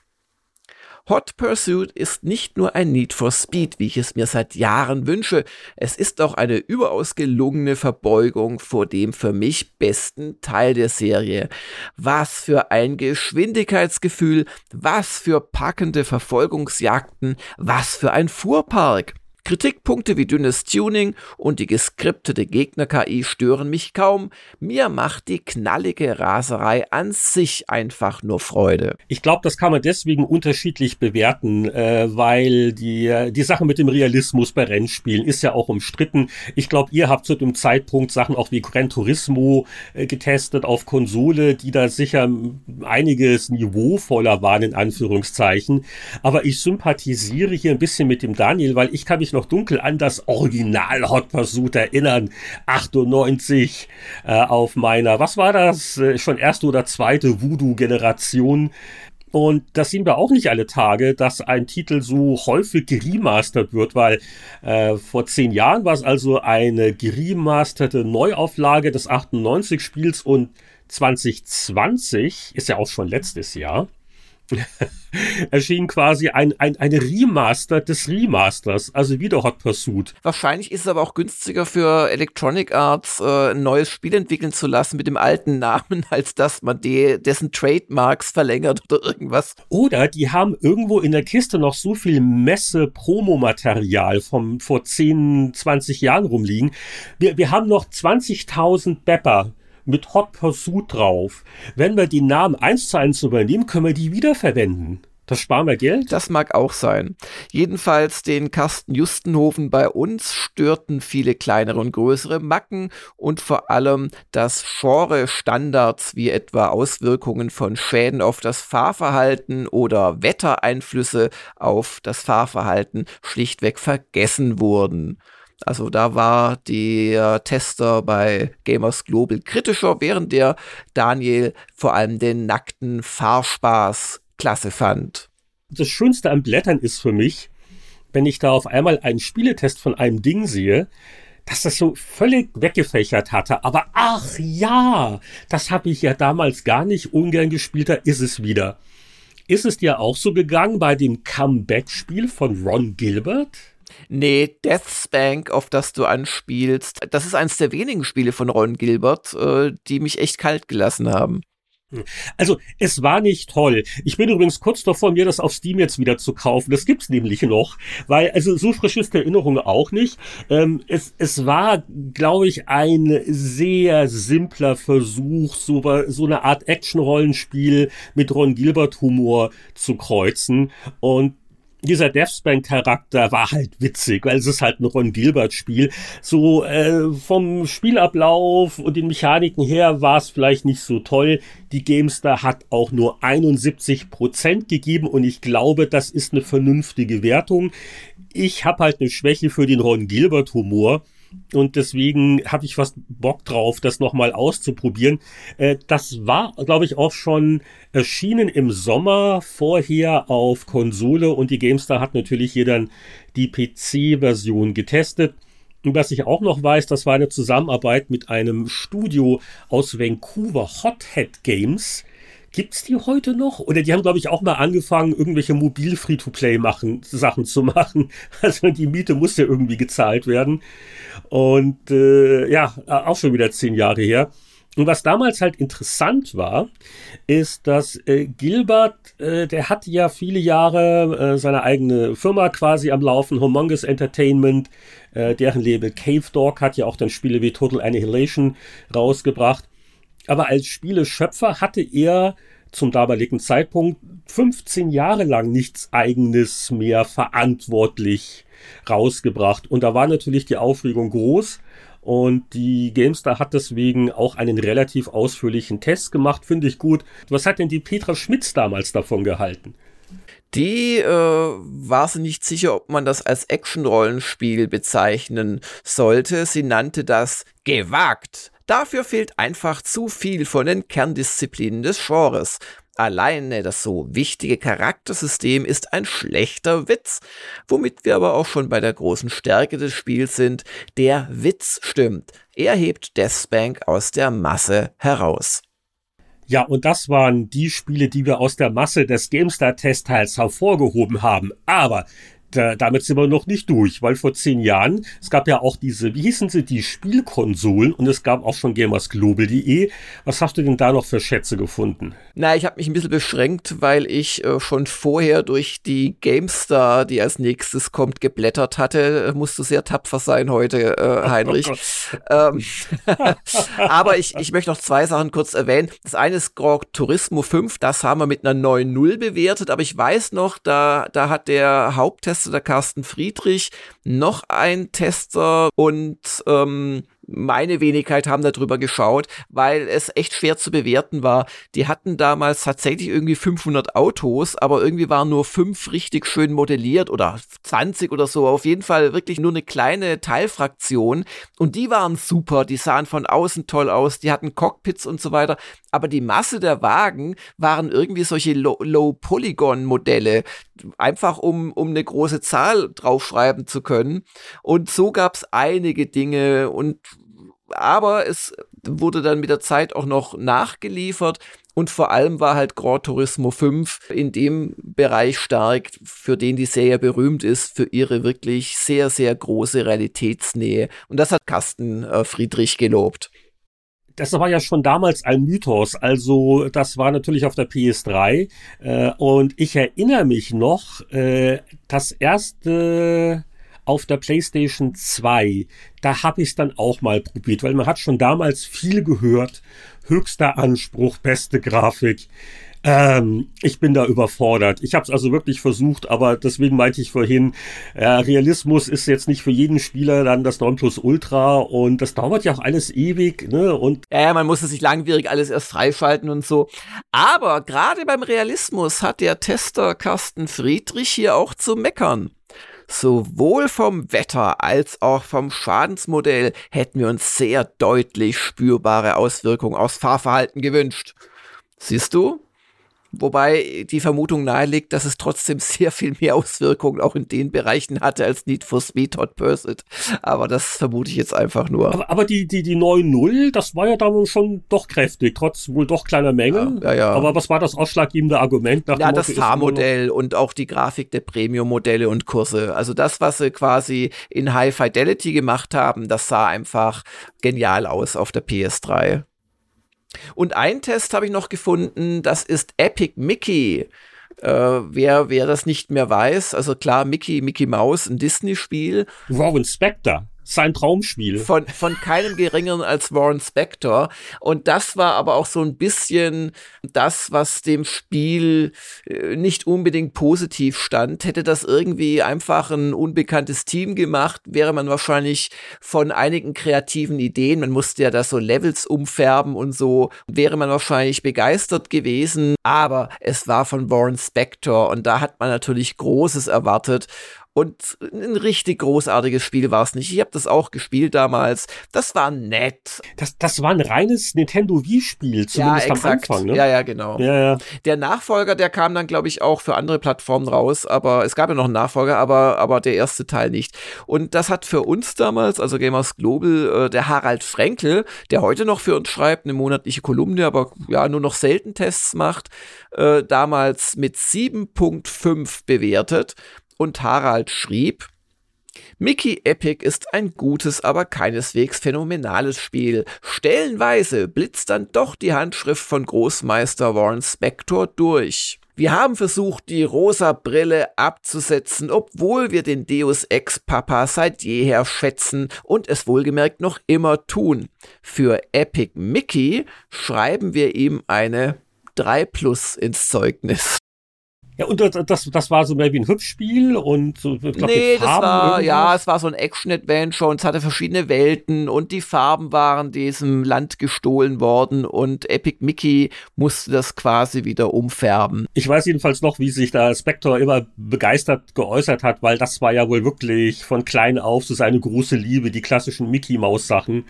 Hot Pursuit ist nicht nur ein Need for Speed, wie ich es mir seit Jahren wünsche, es ist auch eine überaus gelungene Verbeugung vor dem für mich besten Teil der Serie. Was für ein Geschwindigkeitsgefühl, was für packende Verfolgungsjagden, was für ein Fuhrpark. Kritikpunkte wie dünnes Tuning und die geskriptete Gegner-KI stören mich kaum. Mir macht die knallige Raserei an sich einfach nur Freude. Ich glaube, das kann man deswegen unterschiedlich bewerten, äh, weil die, die Sache mit dem Realismus bei Rennspielen ist ja auch umstritten. Ich glaube, ihr habt zu dem Zeitpunkt Sachen auch wie Gran Turismo äh, getestet auf Konsole, die da sicher einiges niveauvoller waren, in Anführungszeichen. Aber ich sympathisiere hier ein bisschen mit dem Daniel, weil ich kann mich noch dunkel an das Original Hot Pursuit erinnern. 98 äh, auf meiner, was war das? Äh, schon erste oder zweite Voodoo-Generation. Und das sehen wir auch nicht alle Tage, dass ein Titel so häufig geremastert wird, weil äh, vor zehn Jahren war es also eine geremasterte Neuauflage des 98 Spiels und 2020 ist ja auch schon letztes Jahr erschien quasi ein, ein, ein Remaster des Remasters, also wieder Hot Pursuit. Wahrscheinlich ist es aber auch günstiger für Electronic Arts, äh, ein neues Spiel entwickeln zu lassen mit dem alten Namen, als dass man de dessen Trademarks verlängert oder irgendwas. Oder die haben irgendwo in der Kiste noch so viel Messe-Promomaterial vom vor 10, 20 Jahren rumliegen. Wir, wir haben noch 20.000 Bepper mit Hot Pursuit drauf. Wenn wir die Namen eins zu eins übernehmen, können wir die wiederverwenden. Das sparen wir Geld? Das mag auch sein. Jedenfalls den Carsten Justenhofen bei uns störten viele kleinere und größere Macken und vor allem das Genre Standards wie etwa Auswirkungen von Schäden auf das Fahrverhalten oder Wettereinflüsse auf das Fahrverhalten schlichtweg vergessen wurden. Also da war der Tester bei Gamers Global kritischer, während der Daniel vor allem den nackten Fahrspaß klasse fand. Das Schönste am Blättern ist für mich, wenn ich da auf einmal einen Spieletest von einem Ding sehe, dass das so völlig weggefächert hatte. Aber ach ja, das habe ich ja damals gar nicht ungern gespielt, da ist es wieder. Ist es dir auch so gegangen bei dem Comeback-Spiel von Ron Gilbert? Nee, Deathspank, auf das du anspielst, das ist eines der wenigen Spiele von Ron Gilbert, äh, die mich echt kalt gelassen haben. Hm. Also, es war nicht toll. Ich bin übrigens kurz davor, mir das auf Steam jetzt wieder zu kaufen. Das gibt's nämlich noch, weil, also, so frisch ist die Erinnerung auch nicht. Ähm, es, es war, glaube ich, ein sehr simpler Versuch, so, so eine Art Action-Rollenspiel mit Ron Gilbert-Humor zu kreuzen. Und dieser Deathspank-Charakter war halt witzig, weil es ist halt ein Ron Gilbert-Spiel. So äh, vom Spielablauf und den Mechaniken her war es vielleicht nicht so toll. Die Gamestar hat auch nur 71 Prozent gegeben und ich glaube, das ist eine vernünftige Wertung. Ich habe halt eine Schwäche für den Ron Gilbert-Humor. Und deswegen habe ich fast Bock drauf, das nochmal auszuprobieren. Äh, das war, glaube ich, auch schon erschienen im Sommer vorher auf Konsole und die GameStar hat natürlich hier dann die PC-Version getestet. Und was ich auch noch weiß, das war eine Zusammenarbeit mit einem Studio aus Vancouver, Hothead Games. Gibt's die heute noch? Oder die haben, glaube ich, auch mal angefangen, irgendwelche Mobil-Free-to-Play-Sachen zu machen. Also die Miete muss ja irgendwie gezahlt werden. Und äh, ja, auch schon wieder zehn Jahre her. Und was damals halt interessant war, ist, dass äh, Gilbert, äh, der hat ja viele Jahre äh, seine eigene Firma quasi am Laufen, Humongous Entertainment, äh, deren Label Cave Dog hat ja auch dann Spiele wie Total Annihilation rausgebracht. Aber als Spieleschöpfer hatte er zum damaligen Zeitpunkt 15 Jahre lang nichts eigenes mehr verantwortlich rausgebracht. Und da war natürlich die Aufregung groß. Und die GameStar hat deswegen auch einen relativ ausführlichen Test gemacht, finde ich gut. Was hat denn die Petra Schmitz damals davon gehalten? Die äh, war sie nicht sicher, ob man das als Action-Rollenspiel bezeichnen sollte. Sie nannte das gewagt. Dafür fehlt einfach zu viel von den Kerndisziplinen des Genres. Alleine das so wichtige Charaktersystem ist ein schlechter Witz, womit wir aber auch schon bei der großen Stärke des Spiels sind. Der Witz stimmt. Er hebt Deathspank aus der Masse heraus. Ja, und das waren die Spiele, die wir aus der Masse des GameStar-Testteils hervorgehoben haben. Aber da, damit sind wir noch nicht durch, weil vor zehn Jahren, es gab ja auch diese, wie hießen sie, die Spielkonsolen und es gab auch schon gamersglobal.de. Was hast du denn da noch für Schätze gefunden? Na, ich habe mich ein bisschen beschränkt, weil ich äh, schon vorher durch die GameStar, die als nächstes kommt, geblättert hatte. Musst du sehr tapfer sein heute, äh, Heinrich. Oh ähm, aber ich, ich möchte noch zwei Sachen kurz erwähnen. Das eine ist Grand Turismo 5, das haben wir mit einer 9.0 bewertet, aber ich weiß noch, da, da hat der Haupttest Tester der Carsten Friedrich, noch ein Tester und ähm, meine Wenigkeit haben darüber geschaut, weil es echt schwer zu bewerten war. Die hatten damals tatsächlich irgendwie 500 Autos, aber irgendwie waren nur fünf richtig schön modelliert oder 20 oder so. Auf jeden Fall wirklich nur eine kleine Teilfraktion. Und die waren super. Die sahen von außen toll aus. Die hatten Cockpits und so weiter. Aber die Masse der Wagen waren irgendwie solche Low-Polygon-Modelle. Einfach um, um eine große Zahl draufschreiben zu können. Und so gab es einige Dinge und aber es wurde dann mit der Zeit auch noch nachgeliefert Und vor allem war halt Gran Turismo 5 in dem Bereich stark, für den die Serie berühmt ist, für ihre wirklich sehr, sehr große Realitätsnähe. Und das hat Carsten äh, Friedrich gelobt das war ja schon damals ein Mythos. Also das war natürlich auf der PS3 äh, und ich erinnere mich noch, äh, das erste auf der PlayStation 2, da habe ich es dann auch mal probiert, weil man hat schon damals viel gehört. Höchster Anspruch, beste Grafik. Ähm, ich bin da überfordert. Ich habe es also wirklich versucht, aber deswegen meinte ich vorhin, äh, Realismus ist jetzt nicht für jeden Spieler dann das Nonplusultra und das dauert ja auch alles ewig. Ne? Und ja, man muss es sich langwierig alles erst freischalten und so. Aber gerade beim Realismus hat der Tester Carsten Friedrich hier auch zu meckern. Sowohl vom Wetter als auch vom Schadensmodell hätten wir uns sehr deutlich spürbare Auswirkungen aufs Fahrverhalten gewünscht. Siehst du? Wobei die Vermutung naheliegt, dass es trotzdem sehr viel mehr Auswirkungen auch in den Bereichen hatte als Need for Speed Hot Pursuit. Aber das vermute ich jetzt einfach nur. Aber, aber die, die, die 9.0, das war ja damals schon doch kräftig, trotz wohl doch kleiner Menge. Ja, ja, ja. Aber was war das ausschlaggebende Argument? Nach ja, das Fahrmodell und auch die Grafik der Premium-Modelle und Kurse. Also das, was sie quasi in High Fidelity gemacht haben, das sah einfach genial aus auf der PS3. Und einen Test habe ich noch gefunden, das ist Epic Mickey. Äh, wer, wer das nicht mehr weiß, also klar, Mickey, Mickey Mouse, ein Disney-Spiel. Warren Spector sein Traumspiel. Von, von keinem geringeren als Warren Spector. Und das war aber auch so ein bisschen das, was dem Spiel äh, nicht unbedingt positiv stand. Hätte das irgendwie einfach ein unbekanntes Team gemacht, wäre man wahrscheinlich von einigen kreativen Ideen, man musste ja da so Levels umfärben und so, wäre man wahrscheinlich begeistert gewesen. Aber es war von Warren Spector und da hat man natürlich Großes erwartet. Und ein richtig großartiges Spiel war es nicht. Ich habe das auch gespielt damals. Das war nett. Das, das war ein reines Nintendo Wii-Spiel, zumindest ja, exakt. am Anfang. Ne? Ja, ja, genau. Ja, ja. Der Nachfolger, der kam dann, glaube ich, auch für andere Plattformen raus. Aber es gab ja noch einen Nachfolger, aber, aber der erste Teil nicht. Und das hat für uns damals, also Gamers Global, äh, der Harald Frenkel, der heute noch für uns schreibt, eine monatliche Kolumne, aber ja, nur noch selten Tests macht, äh, damals mit 7.5 bewertet und Harald schrieb, Mickey Epic ist ein gutes, aber keineswegs phänomenales Spiel. Stellenweise blitzt dann doch die Handschrift von Großmeister Warren Spector durch. Wir haben versucht, die rosa Brille abzusetzen, obwohl wir den Deus Ex Papa seit jeher schätzen und es wohlgemerkt noch immer tun. Für Epic Mickey schreiben wir ihm eine 3 Plus ins Zeugnis. Ja, und das, das war so mehr wie ein Hübschspiel und so, ich glaub, Nee, das war, irgendwas. ja, es war so ein Action-Adventure und es hatte verschiedene Welten und die Farben waren diesem Land gestohlen worden und Epic Mickey musste das quasi wieder umfärben. Ich weiß jedenfalls noch, wie sich da Spector immer begeistert geäußert hat, weil das war ja wohl wirklich von klein auf so seine große Liebe, die klassischen Mickey-Maus-Sachen.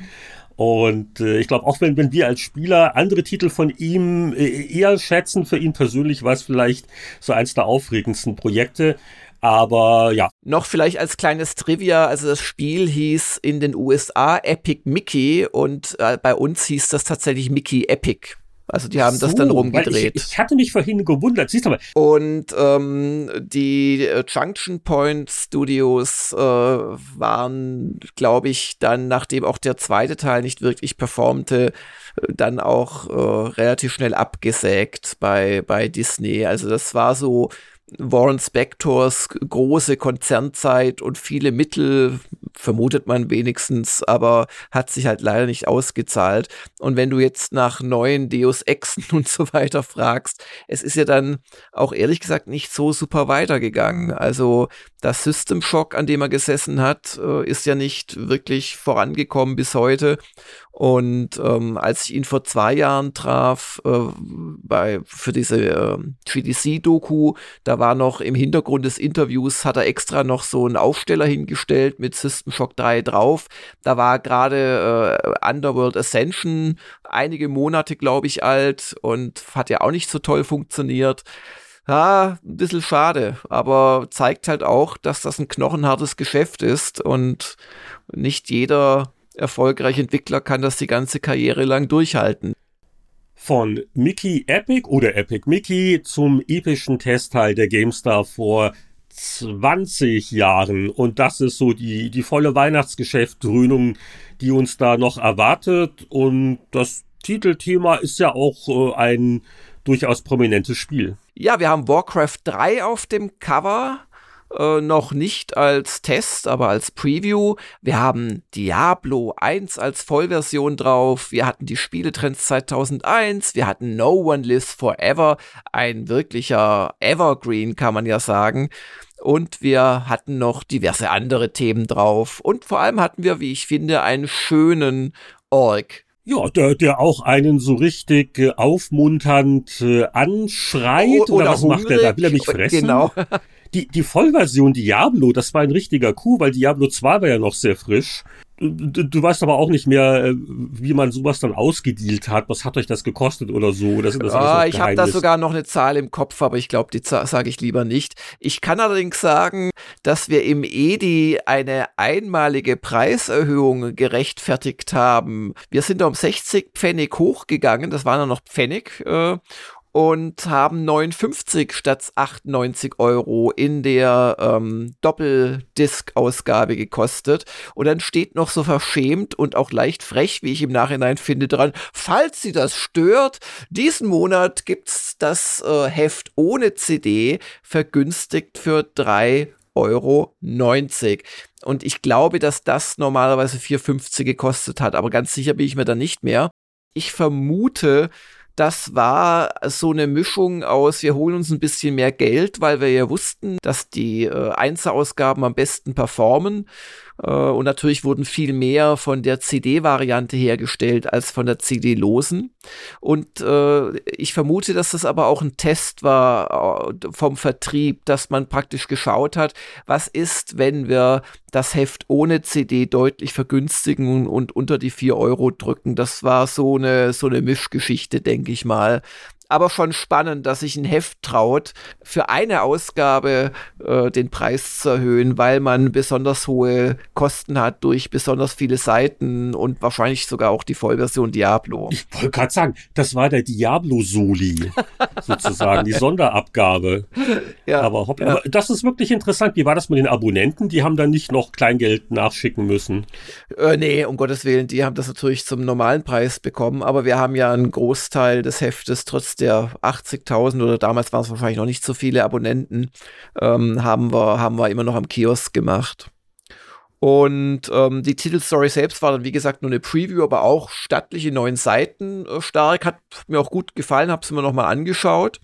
Und äh, ich glaube, auch wenn, wenn wir als Spieler andere Titel von ihm äh, eher schätzen, für ihn persönlich war es vielleicht so eins der aufregendsten Projekte. Aber ja. Noch vielleicht als kleines Trivia, also das Spiel hieß in den USA Epic Mickey und äh, bei uns hieß das tatsächlich Mickey Epic. Also die haben so, das dann rumgedreht. Ich, ich, hatte mich vorhin gewundert, siehst du mal. Und ähm, die äh, Junction Point Studios äh, waren, glaube ich, dann, nachdem auch der zweite Teil nicht wirklich performte, äh, dann auch äh, relativ schnell abgesägt bei, bei Disney. Also das war so Warren Spectors große Konzernzeit und viele Mittel, vermutet man wenigstens, aber hat sich halt leider nicht ausgezahlt. Und wenn du jetzt nach neuen Deus Exen und so weiter fragst, es ist ja dann auch ehrlich gesagt nicht so super weitergegangen. Also das System Shock, an dem er gesessen hat, äh, ist ja nicht wirklich vorangekommen bis heute. Und ähm, als ich ihn vor zwei Jahren traf, äh, bei, für diese äh, GDC-Doku, da war noch im Hintergrund des Interviews, hat er extra noch so einen Aufsteller hingestellt mit System Shock 3 drauf. Da war gerade äh, Underworld Ascension einige Monate, glaube ich, alt und hat ja auch nicht so toll funktioniert. Ja, ein bisschen schade, aber zeigt halt auch, dass das ein knochenhartes Geschäft ist und nicht jeder erfolgreiche Entwickler kann das die ganze Karriere lang durchhalten. Von Mickey Epic oder Epic Mickey zum epischen Testteil der GameStar vor 20 Jahren. Und das ist so die, die volle Weihnachtsgeschäft-Dröhnung, die uns da noch erwartet. Und das Titelthema ist ja auch äh, ein durchaus prominentes Spiel. Ja, wir haben Warcraft 3 auf dem Cover. Äh, noch nicht als Test, aber als Preview. Wir haben Diablo 1 als Vollversion drauf. Wir hatten die Spieletrends 2001. Wir hatten No One Lives Forever. Ein wirklicher Evergreen, kann man ja sagen. Und wir hatten noch diverse andere Themen drauf. Und vor allem hatten wir, wie ich finde, einen schönen Org ja, der, der auch einen so richtig äh, aufmunternd äh, anschreit. Oder, oder was hungrig, macht er da? Will er mich fressen? Genau. die, die Vollversion Diablo, das war ein richtiger Coup, weil Diablo 2 war ja noch sehr frisch. Du, du, weißt aber auch nicht mehr, äh, wie man sowas dann ausgedealt hat. Was hat euch das gekostet oder so? Das, das ah, ich habe da sogar noch eine Zahl im Kopf, aber ich glaube, die sage ich lieber nicht. Ich kann allerdings sagen, dass wir im EDI eine einmalige Preiserhöhung gerechtfertigt haben. Wir sind um 60 Pfennig hochgegangen, das waren ja noch Pfennig. Äh, und haben 59 statt 98 Euro in der ähm, Doppeldisc-Ausgabe gekostet. Und dann steht noch so verschämt und auch leicht frech, wie ich im Nachhinein finde, dran, falls Sie das stört, diesen Monat gibt's das äh, Heft ohne CD vergünstigt für 3 Euro 90. Und ich glaube, dass das normalerweise 4,50 gekostet hat, aber ganz sicher bin ich mir da nicht mehr. Ich vermute, das war so eine Mischung aus, wir holen uns ein bisschen mehr Geld, weil wir ja wussten, dass die äh, Einzelausgaben am besten performen. Äh, und natürlich wurden viel mehr von der CD-Variante hergestellt als von der CD-losen. Und äh, ich vermute, dass das aber auch ein Test war äh, vom Vertrieb, dass man praktisch geschaut hat, was ist, wenn wir das Heft ohne CD deutlich vergünstigen und unter die 4 Euro drücken. Das war so eine, so eine Mischgeschichte, denke ich mal aber schon spannend, dass sich ein Heft traut, für eine Ausgabe äh, den Preis zu erhöhen, weil man besonders hohe Kosten hat durch besonders viele Seiten und wahrscheinlich sogar auch die Vollversion Diablo. Ich wollte gerade sagen, das war der Diablo-Soli, sozusagen, die Sonderabgabe. Ja, aber, hopp, ja. aber das ist wirklich interessant. Wie war das mit den Abonnenten? Die haben dann nicht noch Kleingeld nachschicken müssen. Äh, nee, um Gottes Willen, die haben das natürlich zum normalen Preis bekommen, aber wir haben ja einen Großteil des Heftes trotzdem der 80.000 oder damals waren es wahrscheinlich noch nicht so viele Abonnenten, ähm, haben, wir, haben wir immer noch am Kiosk gemacht. Und ähm, die Titelstory selbst war dann, wie gesagt, nur eine Preview, aber auch stattliche neun Seiten äh, stark. Hat mir auch gut gefallen, habe es mir nochmal angeschaut.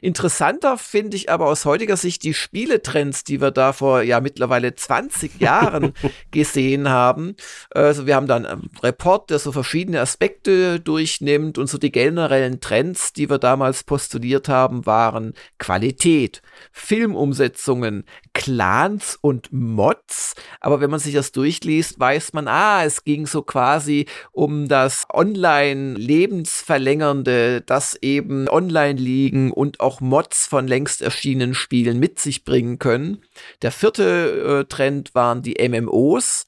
Interessanter finde ich aber aus heutiger Sicht die Spieletrends, die wir da vor ja mittlerweile 20 Jahren gesehen haben. Also wir haben dann einen Report, der so verschiedene Aspekte durchnimmt und so die generellen Trends, die wir damals postuliert haben, waren Qualität, Filmumsetzungen, Clans und Mods. Aber wenn man sich das durchliest, weiß man, ah, es ging so quasi um das Online-Lebensverlängernde, das eben online liegen und auch Mods von längst erschienenen Spielen mit sich bringen können. Der vierte äh, Trend waren die MMOs,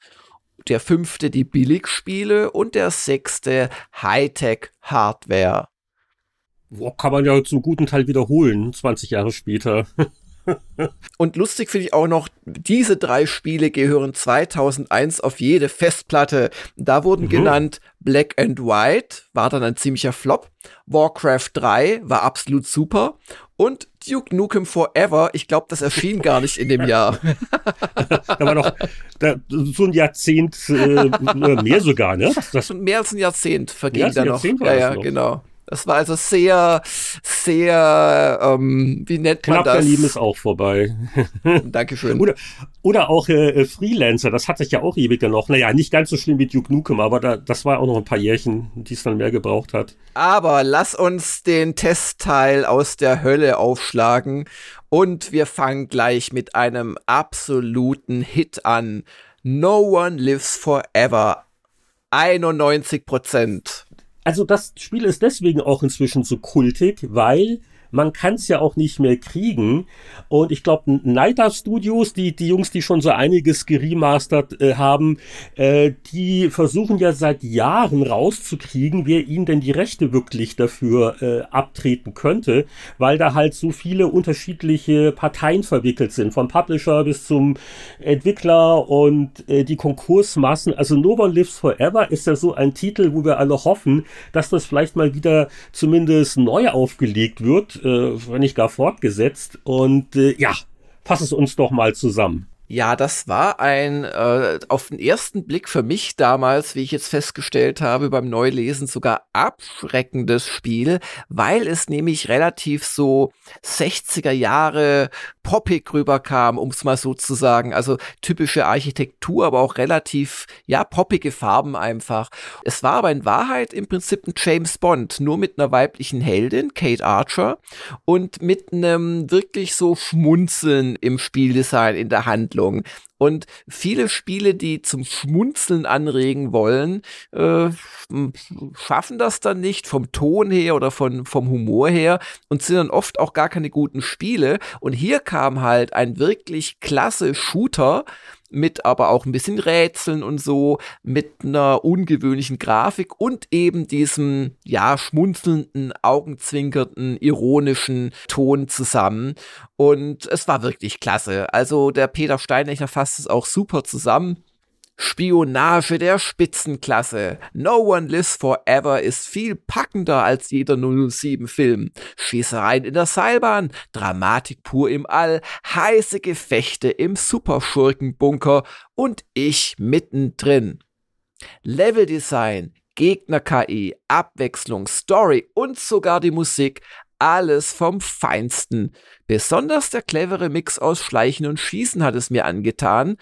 der fünfte die Billigspiele und der sechste Hightech-Hardware. Kann man ja zum guten Teil wiederholen, 20 Jahre später. Und lustig finde ich auch noch, diese drei Spiele gehören 2001 auf jede Festplatte. Da wurden mhm. genannt Black and White, war dann ein ziemlicher Flop. Warcraft 3 war absolut super. Und Duke Nukem Forever, ich glaube, das erschien gar nicht in dem Jahr. da war doch da, so ein Jahrzehnt äh, mehr sogar, ne? Das, mehr als ein Jahrzehnt verging da noch. Ja, ja, noch. genau. Das war also sehr, sehr, ähm, wie nennt Knapp man das? Knapp Leben ist auch vorbei. Dankeschön. Oder, oder auch äh, äh, Freelancer, das hat sich ja auch ewig noch. Naja, nicht ganz so schlimm wie Duke Nukem, aber da, das war auch noch ein paar Jährchen, die es dann mehr gebraucht hat. Aber lass uns den Testteil aus der Hölle aufschlagen und wir fangen gleich mit einem absoluten Hit an. No One Lives Forever. 91 Prozent also das Spiel ist deswegen auch inzwischen so kultig, weil man kann es ja auch nicht mehr kriegen. Und ich glaube, Night Studios, die, die Jungs, die schon so einiges geremastert äh, haben, äh, die versuchen ja seit Jahren rauszukriegen, wer ihnen denn die Rechte wirklich dafür äh, abtreten könnte, weil da halt so viele unterschiedliche Parteien verwickelt sind, vom Publisher bis zum Entwickler und äh, die Konkursmassen. Also No One Lives Forever ist ja so ein Titel, wo wir alle hoffen, dass das vielleicht mal wieder zumindest neu aufgelegt wird, äh, wenn nicht gar fortgesetzt. Und äh, ja, fass es uns doch mal zusammen. Ja, das war ein äh, auf den ersten Blick für mich damals, wie ich jetzt festgestellt habe, beim Neulesen sogar abschreckendes Spiel, weil es nämlich relativ so 60er Jahre poppig rüberkam, um es mal so zu sagen. Also typische Architektur, aber auch relativ, ja, poppige Farben einfach. Es war aber in Wahrheit im Prinzip ein James Bond, nur mit einer weiblichen Heldin, Kate Archer, und mit einem wirklich so Schmunzeln im Spieldesign in der Hand Handlung. Und viele Spiele, die zum Schmunzeln anregen wollen, äh, schaffen das dann nicht vom Ton her oder von, vom Humor her und sind dann oft auch gar keine guten Spiele. Und hier kam halt ein wirklich klasse Shooter, mit aber auch ein bisschen Rätseln und so, mit einer ungewöhnlichen Grafik und eben diesem, ja, schmunzelnden, augenzwinkernden, ironischen Ton zusammen. Und es war wirklich klasse. Also der Peter Steinlecher fasst es auch super zusammen. Spionage der Spitzenklasse. No One Lives Forever ist viel packender als jeder 007-Film. Schießereien in der Seilbahn, Dramatik pur im All, heiße Gefechte im Superschurkenbunker und ich mittendrin. Leveldesign, Gegner-KI, Abwechslung, Story und sogar die Musik alles vom Feinsten. Besonders der clevere Mix aus Schleichen und Schießen hat es mir angetan.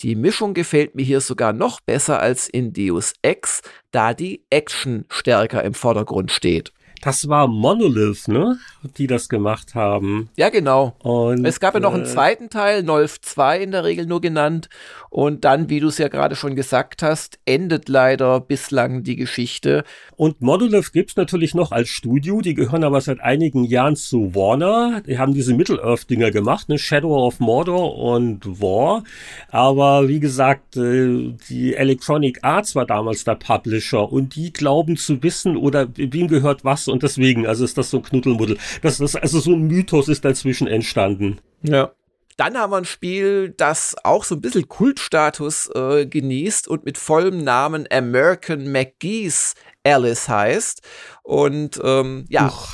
Die Mischung gefällt mir hier sogar noch besser als in Deus Ex, da die Action stärker im Vordergrund steht. Das war Monolith, ne? Die das gemacht haben. Ja, genau. Und, es gab ja noch einen äh, zweiten Teil, Nolf 2 in der Regel nur genannt. Und dann, wie du es ja gerade schon gesagt hast, endet leider bislang die Geschichte. Und Monolith gibt's natürlich noch als Studio. Die gehören aber seit einigen Jahren zu Warner. Die haben diese Middle-Earth-Dinger gemacht, ne? Shadow of Mordor und War. Aber wie gesagt, äh, die Electronic Arts war damals der Publisher und die glauben zu wissen oder wem gehört was und deswegen, also ist das so ein Knuddelmuddel. Das ist, also so ein Mythos ist dazwischen entstanden. Ja. Dann haben wir ein Spiel, das auch so ein bisschen Kultstatus äh, genießt und mit vollem Namen American McGee's Alice heißt. Und ähm, ja. Uch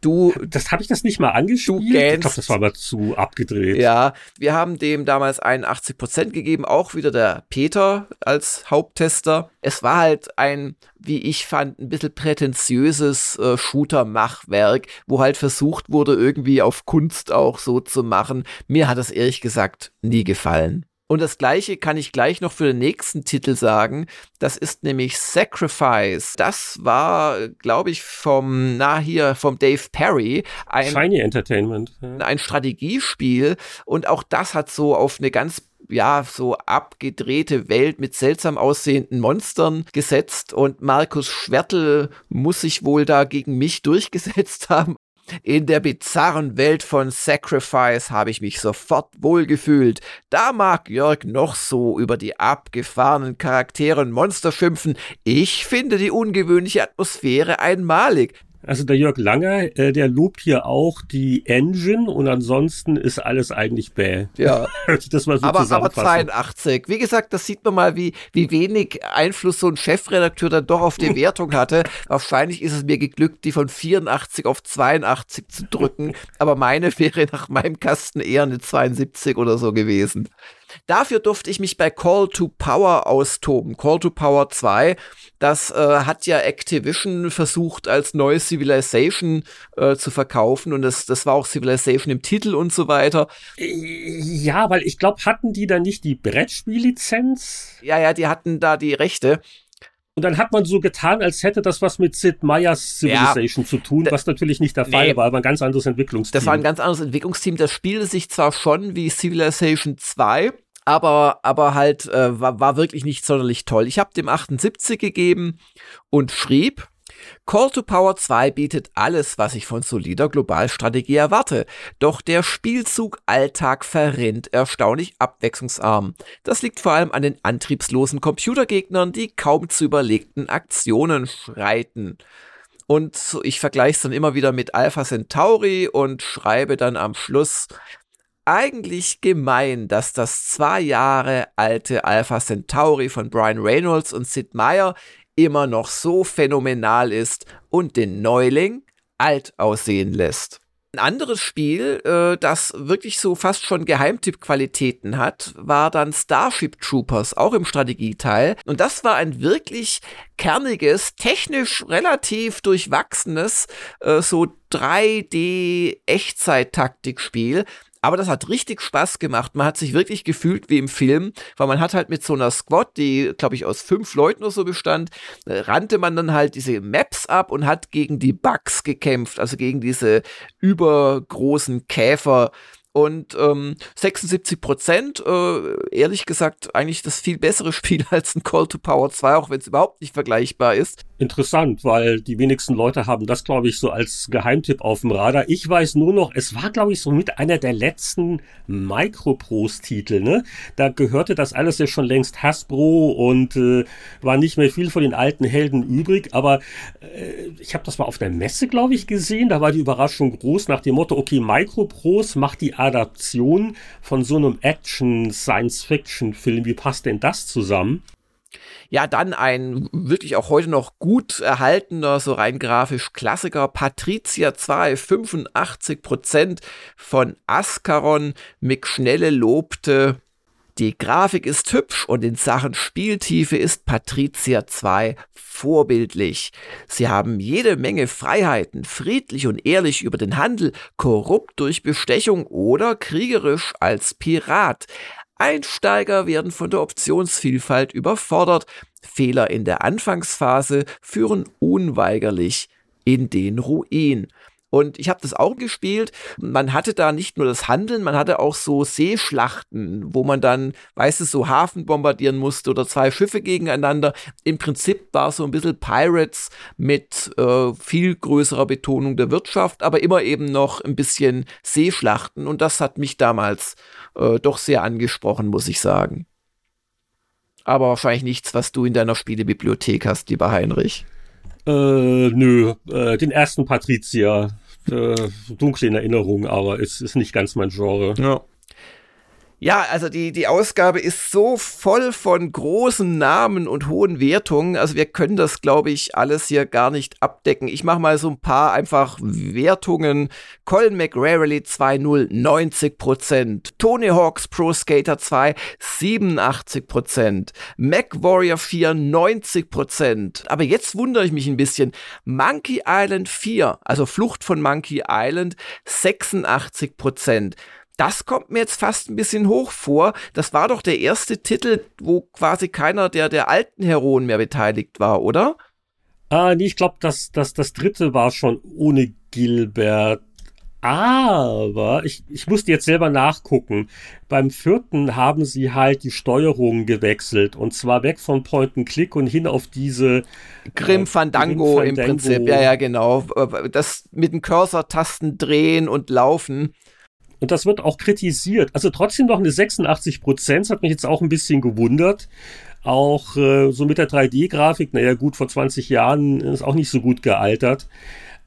Du, das habe ich das nicht mal angespielt. Du gähnst. Ich glaube, das war mal zu abgedreht. Ja, wir haben dem damals 81 Prozent gegeben, auch wieder der Peter als Haupttester. Es war halt ein, wie ich fand, ein bisschen prätentiöses äh, Shooter-Machwerk, wo halt versucht wurde, irgendwie auf Kunst auch so zu machen. Mir hat es ehrlich gesagt nie gefallen. Und das gleiche kann ich gleich noch für den nächsten Titel sagen. Das ist nämlich Sacrifice. Das war, glaube ich, vom, na hier, vom Dave Perry. Ein, Shiny Entertainment. Ja. Ein Strategiespiel. Und auch das hat so auf eine ganz ja, so abgedrehte Welt mit seltsam aussehenden Monstern gesetzt und Markus Schwertel muss sich wohl da gegen mich durchgesetzt haben. In der bizarren Welt von Sacrifice habe ich mich sofort wohlgefühlt. Da mag Jörg noch so über die abgefahrenen Charaktere und Monster schimpfen. Ich finde die ungewöhnliche Atmosphäre einmalig. Also der Jörg Langer, äh, der lobt hier auch die Engine und ansonsten ist alles eigentlich bäh. Ja. das mal so aber, aber 82. Wie gesagt, das sieht man mal, wie, wie wenig Einfluss so ein Chefredakteur dann doch auf die Wertung hatte. Wahrscheinlich ist es mir geglückt, die von 84 auf 82 zu drücken, aber meine wäre nach meinem Kasten eher eine 72 oder so gewesen. Dafür durfte ich mich bei Call to Power austoben. Call to Power 2, das äh, hat ja Activision versucht als neues Civilization äh, zu verkaufen und das, das war auch Civilization im Titel und so weiter. Ja, weil ich glaube, hatten die da nicht die Brettspiellizenz? Ja, ja, die hatten da die Rechte. Und dann hat man so getan, als hätte das was mit Sid Meier's Civilization ja, zu tun, was natürlich nicht der Fall nee, war, aber ein ganz anderes Entwicklungsteam. Das war ein ganz anderes Entwicklungsteam. Das spielte sich zwar schon wie Civilization 2, aber, aber halt äh, war, war wirklich nicht sonderlich toll. Ich habe dem 78 gegeben und schrieb, Call to Power 2 bietet alles, was ich von solider Globalstrategie erwarte, doch der Spielzug Alltag verrinnt erstaunlich abwechslungsarm. Das liegt vor allem an den antriebslosen Computergegnern, die kaum zu überlegten Aktionen schreiten. Und ich vergleiche es dann immer wieder mit Alpha Centauri und schreibe dann am Schluss, eigentlich gemein, dass das zwei Jahre alte Alpha Centauri von Brian Reynolds und Sid Meier immer noch so phänomenal ist und den Neuling alt aussehen lässt. Ein anderes Spiel, äh, das wirklich so fast schon Geheimtipp-Qualitäten hat, war dann Starship Troopers, auch im Strategieteil. Und das war ein wirklich kerniges, technisch relativ durchwachsenes, äh, so 3D-Echtzeit-Taktikspiel, aber das hat richtig Spaß gemacht. Man hat sich wirklich gefühlt wie im Film, weil man hat halt mit so einer Squad, die, glaube ich, aus fünf Leuten oder so bestand, äh, rannte man dann halt diese Maps ab und hat gegen die Bugs gekämpft, also gegen diese übergroßen Käfer, und ähm, 76 Prozent, äh, ehrlich gesagt, eigentlich das viel bessere Spiel als ein Call to Power 2, auch wenn es überhaupt nicht vergleichbar ist. Interessant, weil die wenigsten Leute haben das, glaube ich, so als Geheimtipp auf dem Radar. Ich weiß nur noch, es war, glaube ich, so mit einer der letzten Microprose-Titel. Ne? Da gehörte das alles ja schon längst Hasbro und äh, war nicht mehr viel von den alten Helden übrig. Aber äh, ich habe das mal auf der Messe, glaube ich, gesehen. Da war die Überraschung groß nach dem Motto, okay, Microprose macht die Adaption von so einem Action-Science-Fiction-Film. Wie passt denn das zusammen? Ja, dann ein wirklich auch heute noch gut erhaltener, so rein grafisch Klassiker, Patricia 2, 85 Prozent von Ascaron. Mick Schnelle lobte, die Grafik ist hübsch und in Sachen Spieltiefe ist Patricia 2 vorbildlich. Sie haben jede Menge Freiheiten, friedlich und ehrlich über den Handel, korrupt durch Bestechung oder kriegerisch als Pirat. Einsteiger werden von der Optionsvielfalt überfordert. Fehler in der Anfangsphase führen unweigerlich in den Ruin. Und ich habe das auch gespielt. Man hatte da nicht nur das Handeln, man hatte auch so Seeschlachten, wo man dann, weißt du, so Hafen bombardieren musste oder zwei Schiffe gegeneinander. Im Prinzip war so ein bisschen Pirates mit äh, viel größerer Betonung der Wirtschaft, aber immer eben noch ein bisschen Seeschlachten. Und das hat mich damals äh, doch sehr angesprochen, muss ich sagen. Aber wahrscheinlich nichts, was du in deiner Spielebibliothek hast, lieber Heinrich. Äh, nö, äh, den ersten Patrizier, äh, dunkle in Erinnerung, aber es ist nicht ganz mein Genre. Ja. Ja, also die, die Ausgabe ist so voll von großen Namen und hohen Wertungen. Also wir können das, glaube ich, alles hier gar nicht abdecken. Ich mache mal so ein paar einfach Wertungen. Colin McRarely 2.0, 90%. Tony Hawks Pro Skater 2, 87%. Mac Warrior 4, 90%. Aber jetzt wundere ich mich ein bisschen. Monkey Island 4, also Flucht von Monkey Island, 86% das kommt mir jetzt fast ein bisschen hoch vor. Das war doch der erste Titel, wo quasi keiner der, der alten Heroen mehr beteiligt war, oder? Ah, nee, ich glaube, das, das, das dritte war schon ohne Gilbert. Aber ich, ich musste jetzt selber nachgucken. Beim vierten haben sie halt die Steuerung gewechselt und zwar weg von Point and Click und hin auf diese Grim Fandango, äh, Grim Fandango. im Prinzip. Ja, ja, genau. Das mit den Cursor-Tasten drehen und laufen. Und das wird auch kritisiert. Also trotzdem noch eine 86 Prozent, hat mich jetzt auch ein bisschen gewundert. Auch äh, so mit der 3D-Grafik, naja gut, vor 20 Jahren ist auch nicht so gut gealtert.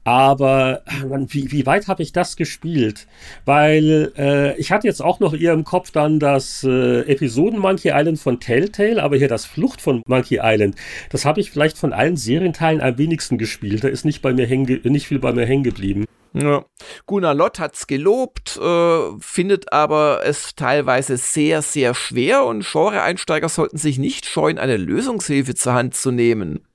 Aber man, wie, wie weit habe ich das gespielt? Weil äh, ich hatte jetzt auch noch eher im Kopf dann das äh, Episoden Monkey Island von Telltale, aber hier das Flucht von Monkey Island, das habe ich vielleicht von allen Serienteilen am wenigsten gespielt. Da ist nicht bei mir hängen, nicht viel bei mir hängen geblieben. Ja. Gunnar Lott hat's gelobt, äh, findet aber es teilweise sehr, sehr schwer und Genre-Einsteiger sollten sich nicht scheuen, eine Lösungshilfe zur Hand zu nehmen.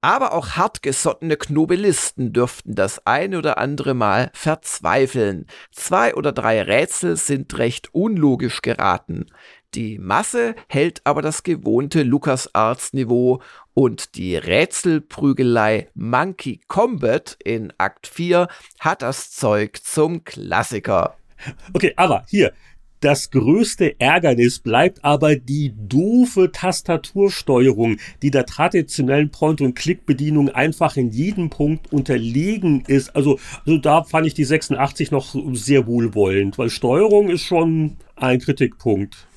Aber auch hartgesottene Knobelisten dürften das eine oder andere Mal verzweifeln. Zwei oder drei Rätsel sind recht unlogisch geraten. Die Masse hält aber das gewohnte LucasArts-Niveau und die Rätselprügelei Monkey Combat in Akt 4 hat das Zeug zum Klassiker. Okay, aber hier, Das größte Ärgernis bleibt aber die doofe Tastatursteuerung, die der traditionellen Point-and-Click-Bedienung einfach in jedem Punkt unterlegen ist. Also, also da fand ich die 86 noch sehr wohlwollend, weil Steuerung ist schon ein Kritikpunkt.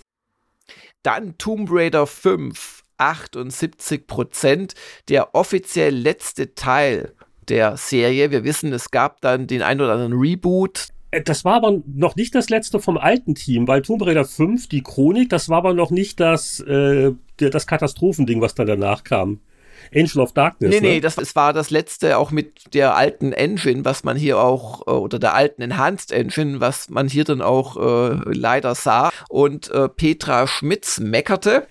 Dann Tomb Raider 5, 78 Prozent, der offiziell letzte Teil der Serie. Wir wissen, es gab dann den ein oder anderen Reboot. Äh, das war aber noch nicht das letzte vom alten Team, weil Tomb Raider 5, die Chronik, das war aber noch nicht das, äh, das Katastrophending, was dann danach kam. Angel of Darkness. Nee, ne? nee, das, das war das letzte auch mit der alten Engine, was man hier auch, äh, oder der alten Enhanced Engine, was man hier dann auch äh, leider sah. Und äh, Petra Schmitz meckerte,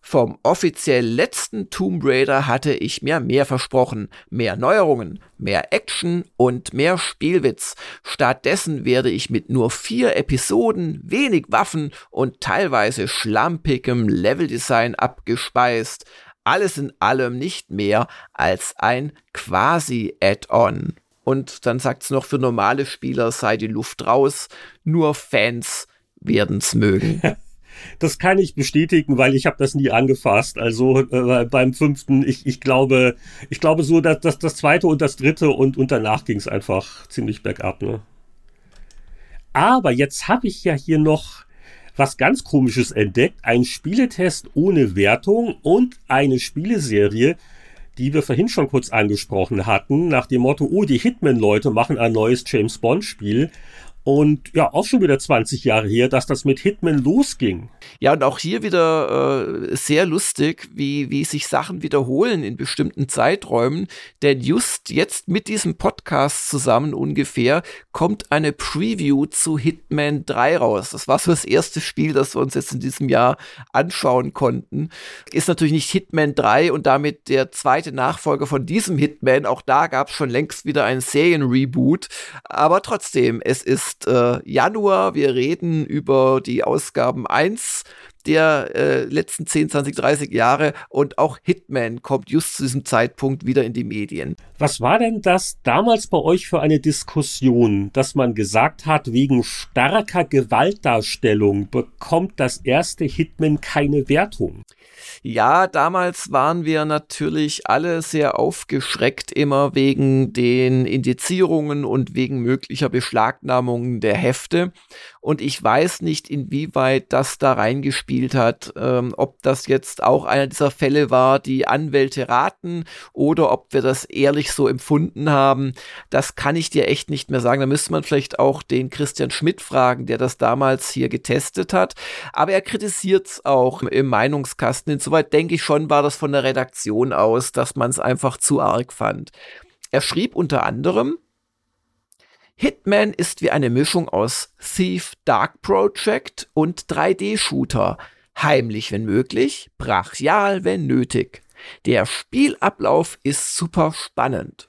vom offiziell letzten Tomb Raider hatte ich mir mehr versprochen. Mehr Neuerungen, mehr Action und mehr Spielwitz. Stattdessen werde ich mit nur vier Episoden, wenig Waffen und teilweise schlampigem Leveldesign abgespeist. Alles in allem nicht mehr als ein quasi Add-on. Und dann sagt's noch, für normale Spieler sei die Luft raus, nur Fans werden's mögen. Das kann ich bestätigen, weil ich habe das nie angefasst. Also äh, beim fünften, ich, ich glaube, ich glaube so, dass, dass das zweite und das dritte und, und danach ging es einfach ziemlich bergab. Ne? Aber jetzt habe ich ja hier noch was ganz Komisches entdeckt. Ein Spieletest ohne Wertung und eine Spieleserie, die wir vorhin schon kurz angesprochen hatten, nach dem Motto, oh, die Hitman-Leute machen ein neues James Bond-Spiel. Und ja, auch schon wieder 20 Jahre her, dass das mit Hitman losging. Ja, und auch hier wieder äh, sehr lustig, wie, wie sich Sachen wiederholen in bestimmten Zeiträumen. Denn just jetzt mit diesem Podcast zusammen ungefähr kommt eine Preview zu Hitman 3 raus. Das war so das erste Spiel, das wir uns jetzt in diesem Jahr anschauen konnten. Ist natürlich nicht Hitman 3 und damit der zweite Nachfolger von diesem Hitman. Auch da gab es schon längst wieder ein Serien-Reboot. Aber trotzdem, es ist ist äh, Januar. Wir reden über die Ausgaben 1 der äh, letzten 10, 20, 30 Jahre und auch Hitman kommt just zu diesem Zeitpunkt wieder in die Medien. Was war denn das damals bei euch für eine Diskussion, dass man gesagt hat, wegen starker Gewaltdarstellung bekommt das erste Hitman keine Wertung? Ja, damals waren wir natürlich alle sehr aufgeschreckt, immer wegen den Indizierungen und wegen möglicher Beschlagnahmungen der Hefte. Und ich weiß nicht, inwieweit das da reingespielt hat, ähm, ob das jetzt auch einer dieser Fälle war, die Anwälte raten oder ob wir das ehrlich so empfunden haben. Das kann ich dir echt nicht mehr sagen. Da müsste man vielleicht auch den Christian Schmidt fragen, der das damals hier getestet hat. Aber er kritisiert es auch im Meinungskasten. Insoweit denke ich schon, war das von der Redaktion aus, dass man es einfach zu arg fand. Er schrieb unter anderem, Hitman ist wie eine Mischung aus Thief Dark Project und 3D-Shooter. Heimlich, wenn möglich, brachial, wenn nötig. Der Spielablauf ist super spannend.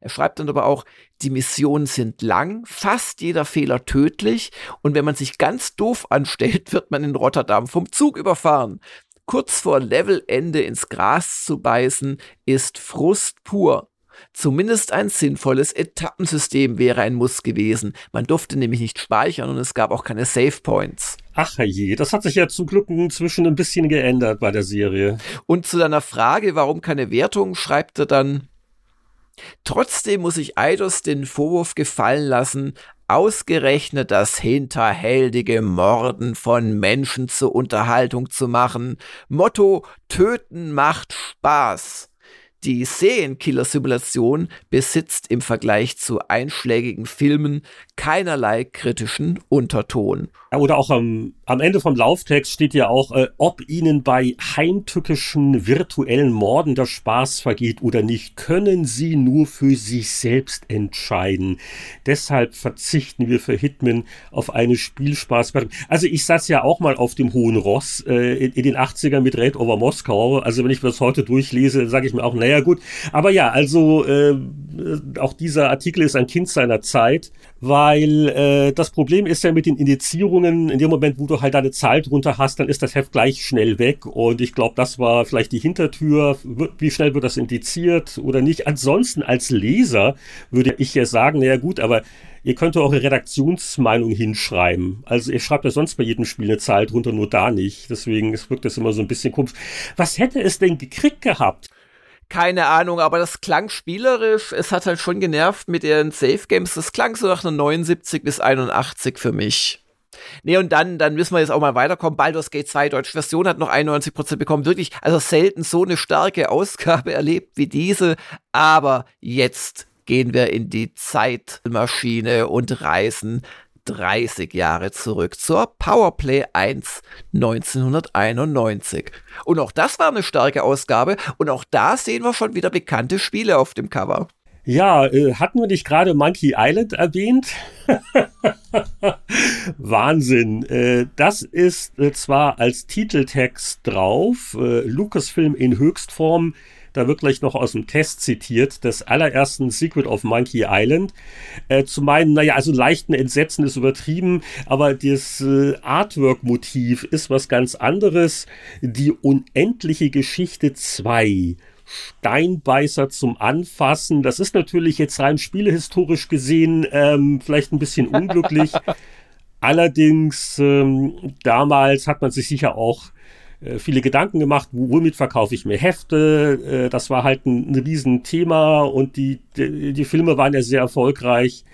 Er schreibt dann aber auch, die Missionen sind lang, fast jeder Fehler tödlich und wenn man sich ganz doof anstellt, wird man in Rotterdam vom Zug überfahren. Kurz vor Levelende ins Gras zu beißen, ist Frust pur. Zumindest ein sinnvolles Etappensystem wäre ein Muss gewesen. Man durfte nämlich nicht speichern und es gab auch keine Save Points. Ach je, das hat sich ja zum Glück inzwischen ein bisschen geändert bei der Serie. Und zu deiner Frage, warum keine Wertung, schreibt er dann, Trotzdem muss ich Eidos den Vorwurf gefallen lassen, ausgerechnet das hinterhältige Morden von Menschen zur Unterhaltung zu machen. Motto Töten macht Spaß. Die Serienkiller-Simulation besitzt im Vergleich zu einschlägigen Filmen keinerlei kritischen Unterton. Oder auch am, am Ende vom Lauftext steht ja auch, äh, ob Ihnen bei heimtückischen virtuellen Morden der Spaß vergeht oder nicht, können Sie nur für sich selbst entscheiden. Deshalb verzichten wir für Hitman auf eine Spielspaßwertung. Also ich saß ja auch mal auf dem Hohen Ross äh, in, in, den 80ern mit Raid over Moskau. Also wenn ich das heute durchlese, sage ich mir auch, naja, gut. Aber ja, also äh, auch dieser Artikel ist ein Kind seiner Zeit, weil äh, das Problem ist ja mit den Indizierungen, in dem Moment, wo du halt deine Zahl drunter hast, dann ist das Heft gleich schnell weg. Und ich glaube, das war vielleicht die Hintertür. Wie schnell wird das indiziert oder nicht? Ansonsten als Leser würde ich ja sagen, naja gut, aber ihr könnt eure Redaktionsmeinung hinschreiben. Also ihr schreibt ja sonst bei jedem Spiel eine Zahl drunter, nur da nicht. Deswegen wirkt das immer so ein bisschen komisch. Was hätte es denn gekriegt gehabt? Keine Ahnung, aber das klang spielerisch. Es hat halt schon genervt mit ihren Safe Games. Das klang so nach einer 79 bis 81 für mich. Nee, und dann, dann müssen wir jetzt auch mal weiterkommen. Baldur's Gate 2 deutsche Version hat noch 91% bekommen. Wirklich, also selten so eine starke Ausgabe erlebt wie diese. Aber jetzt gehen wir in die Zeitmaschine und reisen 30 Jahre zurück zur Powerplay 1 1991. Und auch das war eine starke Ausgabe und auch da sehen wir schon wieder bekannte Spiele auf dem Cover. Ja, äh, hatten wir nicht gerade Monkey Island erwähnt? Wahnsinn. Äh, das ist äh, zwar als Titeltext drauf, Lucasfilm in Höchstform, da wird gleich noch aus dem Test zitiert, des allerersten Secret of Monkey Island. Äh, zu meinen, naja, also leichten Entsetzen ist übertrieben, aber das äh, Artwork-Motiv ist was ganz anderes. Die unendliche Geschichte 2. Steinbeißer zum Anfassen. Das ist natürlich jetzt rein spielehistorisch gesehen ähm, vielleicht ein bisschen unglücklich. Allerdings, ähm, damals hat man sich sicher auch äh, viele Gedanken gemacht, womit verkaufe ich mir Hefte. Äh, das war halt ein, ein Riesenthema und die, die, die, Filme waren ja sehr erfolgreich.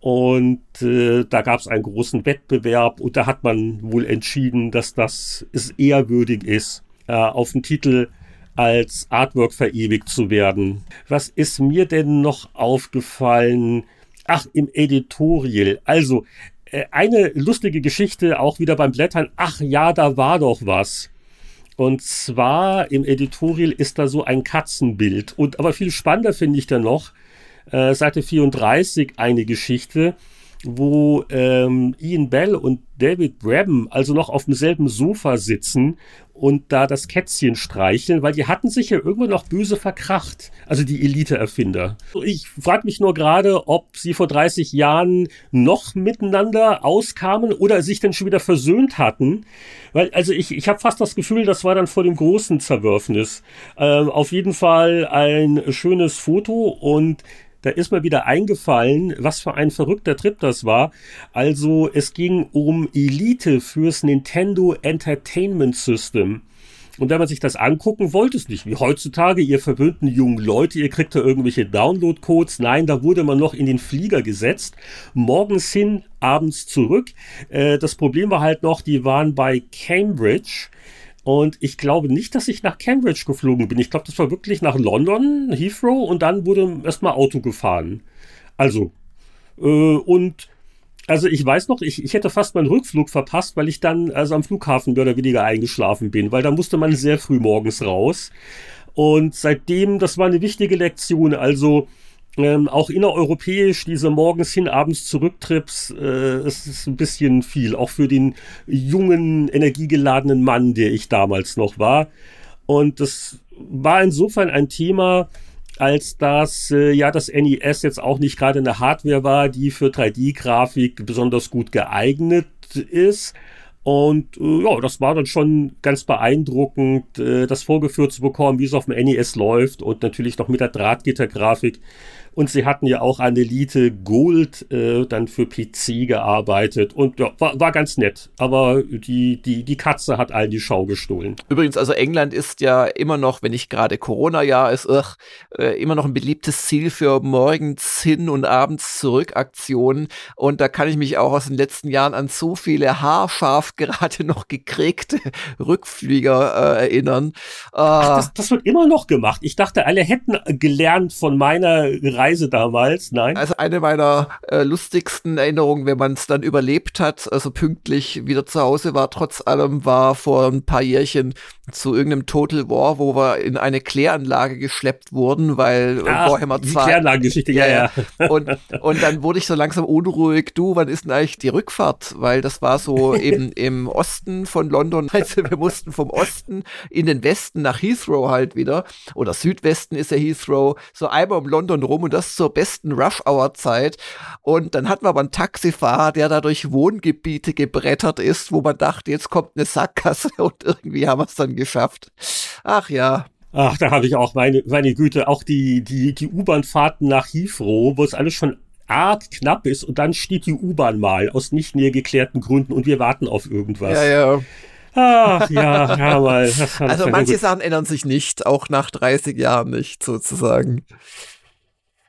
Und äh, da gab es einen großen Wettbewerb und da hat man wohl entschieden, dass das es ehrwürdig ist, äh, auf dem Titel als Artwork verewigt zu werden. Was ist mir denn noch aufgefallen? Ach, im Editorial. Also, äh, eine lustige Geschichte auch wieder beim Blättern. Ach ja, da war doch was. Und zwar im Editorial ist da so ein Katzenbild. Und aber viel spannender finde ich dann noch, äh, Seite 34 eine Geschichte, wo ähm, Ian Bell und David Brabham also noch auf demselben Sofa sitzen und da das Kätzchen streicheln, weil die hatten sich ja irgendwann noch böse verkracht, also die Elite-Erfinder. Ich frage mich nur gerade, ob sie vor 30 Jahren noch miteinander auskamen oder sich dann schon wieder versöhnt hatten, weil also ich, ich habe fast das Gefühl, das war dann vor dem großen Zerwürfnis. Ähm, auf jeden Fall ein schönes Foto und da ist mir wieder eingefallen, was für ein verrückter Trip das war. Also es ging um Elite fürs Nintendo Entertainment System. Und wenn man sich das angucken wollte, es nicht wie heutzutage, ihr verwöhnten jungen Leute, ihr kriegt da irgendwelche Download-Codes. Nein, da wurde man noch in den Flieger gesetzt, morgens hin, abends zurück. Äh, das Problem war halt noch, die waren bei Cambridge und ich glaube nicht, dass ich nach Cambridge geflogen bin. Ich glaube, das war wirklich nach London, Heathrow und dann wurde erstmal Auto gefahren. Also, äh, und also ich weiß noch, ich, ich hätte fast meinen Rückflug verpasst, weil ich dann also am Flughafen mehr oder weniger eingeschlafen bin, weil da musste man sehr früh morgens raus. Und seitdem, das war eine wichtige Lektion. Also ähm, auch innereuropäisch, diese morgens hin, abends zurücktrips, äh, es ist ein bisschen viel, auch für den jungen, energiegeladenen Mann, der ich damals noch war. Und das war insofern ein Thema, als dass äh, ja das NES jetzt auch nicht gerade eine Hardware war, die für 3D-Grafik besonders gut geeignet ist. Und äh, ja, das war dann schon ganz beeindruckend, äh, das vorgeführt zu bekommen, wie es auf dem NES läuft und natürlich noch mit der Drahtgittergrafik. Und sie hatten ja auch an Elite Gold äh, dann für PC gearbeitet und ja, war, war ganz nett. Aber die, die, die Katze hat allen die Schau gestohlen. Übrigens, also England ist ja immer noch, wenn nicht gerade Corona-Jahr ist, ugh, äh, immer noch ein beliebtes Ziel für morgens hin und abends zurück Aktionen. Und da kann ich mich auch aus den letzten Jahren an so viele haarscharf gerade noch gekriegte Rückflieger äh, erinnern. Ach, das, das wird immer noch gemacht. Ich dachte, alle hätten gelernt von meiner Reise damals, nein? Also eine meiner äh, lustigsten Erinnerungen, wenn man es dann überlebt hat, also pünktlich wieder zu Hause war, trotz allem, war vor ein paar Jährchen zu irgendeinem Total War, wo wir in eine Kläranlage geschleppt wurden, weil Ach, Warhammer 2. Kläranlagengeschichte, ja, ja. Und, und dann wurde ich so langsam unruhig. Du, wann ist denn eigentlich die Rückfahrt? Weil das war so eben im Osten von London. Also wir mussten vom Osten in den Westen Westen nach Heathrow halt wieder, oder Südwesten ist ja Heathrow, so einmal um London rum und das zur besten Rush-Hour-Zeit. Und dann hatten wir aber einen Taxifahrer, der da durch Wohngebiete gebrettert ist, wo man dachte, jetzt kommt eine Sackgasse und irgendwie haben wir es dann geschafft. Ach ja. Ach, da habe ich auch meine, meine Güte, auch die, die, die U-Bahn-Fahrten nach Heathrow, wo es alles schon arg knapp ist und dann steht die U-Bahn mal aus nicht näher geklärten Gründen und wir warten auf irgendwas. Ja, ja. Ach ja, ja mal. Also manche Sachen ändern sich nicht, auch nach 30 Jahren nicht, sozusagen.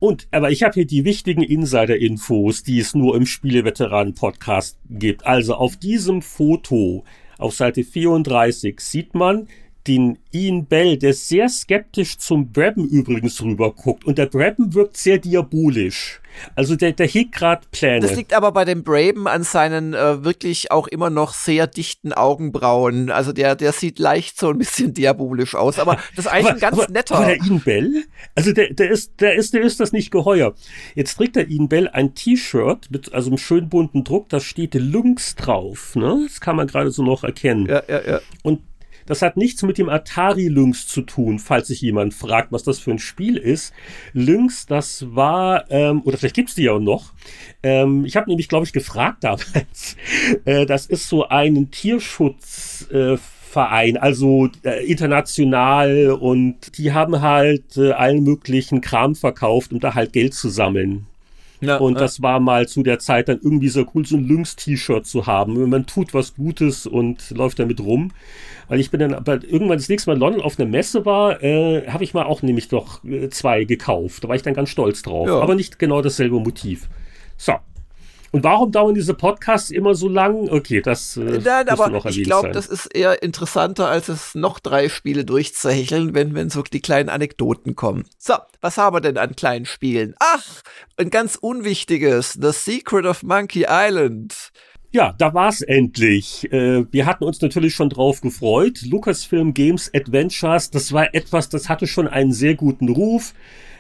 Und, aber ich habe hier die wichtigen Insider-Infos, die es nur im Spieleveteranen-Podcast gibt. Also auf diesem Foto auf Seite 34 sieht man den Ian Bell, der sehr skeptisch zum Brabham übrigens rüberguckt. Und der Brabham wirkt sehr diabolisch. Also der, der hegt gerade Pläne. Das liegt aber bei dem Braben an seinen äh, wirklich auch immer noch sehr dichten Augenbrauen. Also der, der sieht leicht so ein bisschen diabolisch aus. Aber das ist eigentlich aber, ein ganz aber, netter. Aber der Ian Bell, also der, der ist, der ist, der ist das nicht geheuer. Jetzt trägt der Ian Bell ein T-Shirt mit also einem schön bunten Druck, da steht Lynx drauf. Ne? Das kann man gerade so noch erkennen. Ja, ja, ja. Und das hat nichts mit dem Atari Lynx zu tun, falls sich jemand fragt, was das für ein Spiel ist. Lynx, das war, ähm, oder vielleicht gibt's die ja noch. Ähm, ich habe nämlich, glaube ich, gefragt damals. Äh, das ist so ein Tierschutz. Äh, Verein, also äh, international und die haben halt äh, allen möglichen Kram verkauft, um da halt Geld zu sammeln. Ja, und ja. das war mal zu der Zeit dann irgendwie so cool, so ein Lynx-T-Shirt zu haben. Man tut was Gutes und läuft damit rum. Weil ich bin dann, aber irgendwann das nächste Mal in London auf einer Messe war, äh, habe ich mal auch nämlich doch äh, zwei gekauft. Da war ich dann ganz stolz drauf. Ja. Aber nicht genau dasselbe Motiv. So, und warum dauern diese Podcasts immer so lang? Okay, das äh, Nein, aber noch ich glaube, das ist eher interessanter, als es noch drei Spiele durchzuhecheln, wenn, wenn so die kleinen Anekdoten kommen. So, was haben wir denn an kleinen Spielen? Ach, ein ganz unwichtiges, The Secret of Monkey Island. Ja, da war's endlich. Äh, wir hatten uns natürlich schon drauf gefreut. Lucasfilm Games Adventures, das war etwas, das hatte schon einen sehr guten Ruf.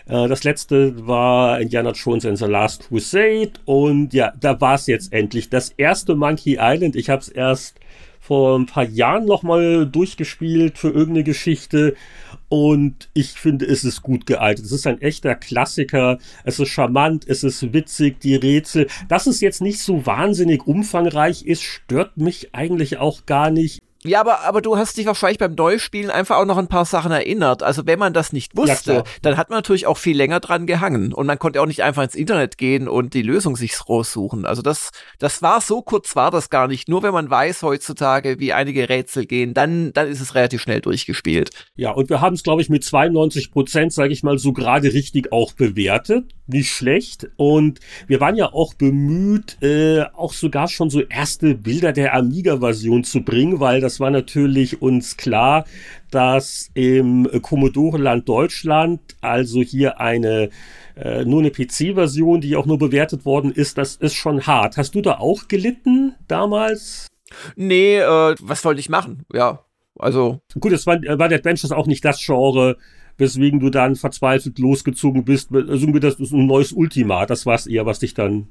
Äh, das letzte war Indiana Jones and the Last Crusade und ja, da war es jetzt endlich. Das erste Monkey Island, ich habe es erst vor ein paar Jahren nochmal durchgespielt für irgendeine Geschichte und ich finde, es ist gut gealtert. Es ist ein echter Klassiker. Es ist charmant, es ist witzig, die Rätsel. Dass es jetzt nicht so wahnsinnig umfangreich ist, stört mich eigentlich auch gar nicht. Ja, aber, aber du hast dich wahrscheinlich beim Neuspielen einfach auch noch ein paar Sachen erinnert. Also wenn man das nicht wusste, ja, dann hat man natürlich auch viel länger dran gehangen. Und man konnte auch nicht einfach ins Internet gehen und die Lösung sich raussuchen. Also das, das war so kurz war das gar nicht. Nur wenn man weiß heutzutage, wie einige Rätsel gehen, dann, dann ist es relativ schnell durchgespielt. Ja, und wir haben es, glaube ich, mit 92 Prozent, sage ich mal, so gerade richtig auch bewertet. Nicht schlecht. Und wir waren ja auch bemüht, äh, auch sogar schon so erste Bilder der Amiga-Version zu bringen, weil das das war natürlich uns klar, dass im Commodore-Land Deutschland, also hier eine äh, nur eine PC-Version, die auch nur bewertet worden ist, das ist schon hart. Hast du da auch gelitten damals? Nee, äh, was wollte ich machen? Ja, also. Gut, es war, war der Adventures auch nicht das Genre, weswegen du dann verzweifelt losgezogen bist. Also das ist ein neues Ultima. Das war es eher, was dich dann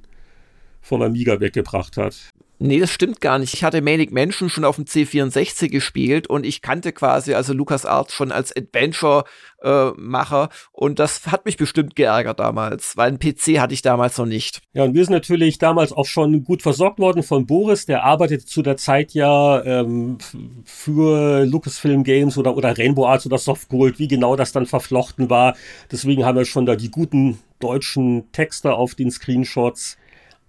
vom Amiga weggebracht hat. Nee, das stimmt gar nicht. Ich hatte Manic Mansion schon auf dem C64 gespielt und ich kannte quasi also Lucas Arts schon als Adventure-Macher äh, und das hat mich bestimmt geärgert damals, weil einen PC hatte ich damals noch nicht. Ja, und wir sind natürlich damals auch schon gut versorgt worden von Boris, der arbeitete zu der Zeit ja ähm, für Lucasfilm Games oder, oder Rainbow Arts oder Softgold, wie genau das dann verflochten war. Deswegen haben wir schon da die guten deutschen Texte auf den Screenshots.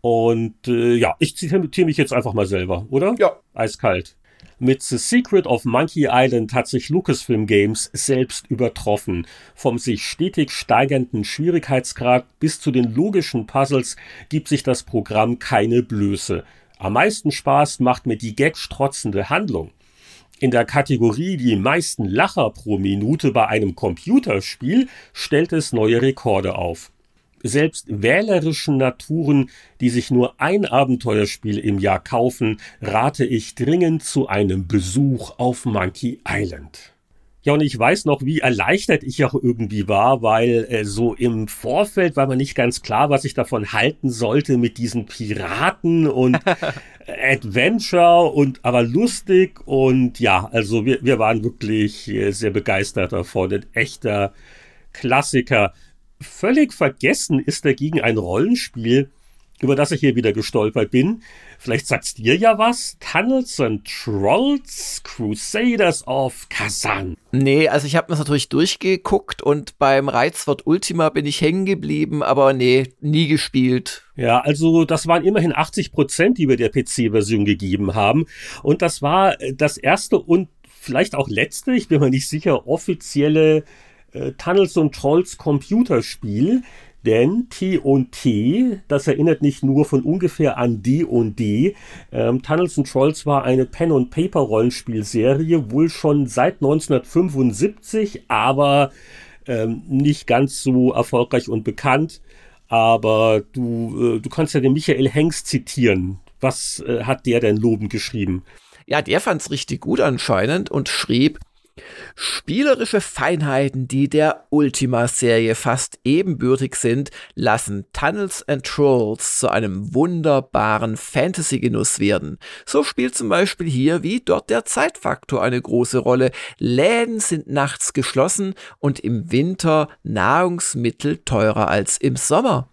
Und äh, ja, ich zitiere mich jetzt einfach mal selber, oder? Ja. Eiskalt. Mit The Secret of Monkey Island hat sich Lucasfilm Games selbst übertroffen. Vom sich stetig steigernden Schwierigkeitsgrad bis zu den logischen Puzzles gibt sich das Programm keine Blöße. Am meisten Spaß macht mir die gagstrotzende Handlung. In der Kategorie die meisten Lacher pro Minute bei einem Computerspiel stellt es neue Rekorde auf. Selbst wählerischen Naturen, die sich nur ein Abenteuerspiel im Jahr kaufen, rate ich dringend zu einem Besuch auf Monkey Island. Ja, und ich weiß noch, wie erleichtert ich auch irgendwie war, weil äh, so im Vorfeld war mir nicht ganz klar, was ich davon halten sollte mit diesen Piraten und Adventure und aber lustig und ja, also wir, wir waren wirklich äh, sehr begeistert davon. Ein echter Klassiker. Völlig vergessen ist dagegen ein Rollenspiel, über das ich hier wieder gestolpert bin. Vielleicht sagt's dir ja was. Tunnels and Trolls, Crusaders of Kazan. Nee, also ich habe mir natürlich durchgeguckt und beim Reizwort Ultima bin ich hängen geblieben, aber nee, nie gespielt. Ja, also das waren immerhin 80 Prozent, die wir der PC-Version gegeben haben. Und das war das erste und vielleicht auch letzte, ich bin mir nicht sicher, offizielle äh, Tunnels und Trolls Computerspiel. Denn T&T, das erinnert nicht nur von ungefähr an D&D. Ähm, Tunnels and Trolls war eine Pen-and-Paper-Rollenspielserie, wohl schon seit 1975, aber ähm, nicht ganz so erfolgreich und bekannt. Aber du, äh, du kannst ja den Michael Hengst zitieren. Was äh, hat der denn lobend geschrieben? Ja, der fand's richtig gut anscheinend und schrieb, Spielerische Feinheiten, die der Ultima-Serie fast ebenbürtig sind, lassen Tunnels and Trolls zu einem wunderbaren Fantasy-Genuss werden. So spielt zum Beispiel hier wie dort der Zeitfaktor eine große Rolle. Läden sind nachts geschlossen und im Winter Nahrungsmittel teurer als im Sommer.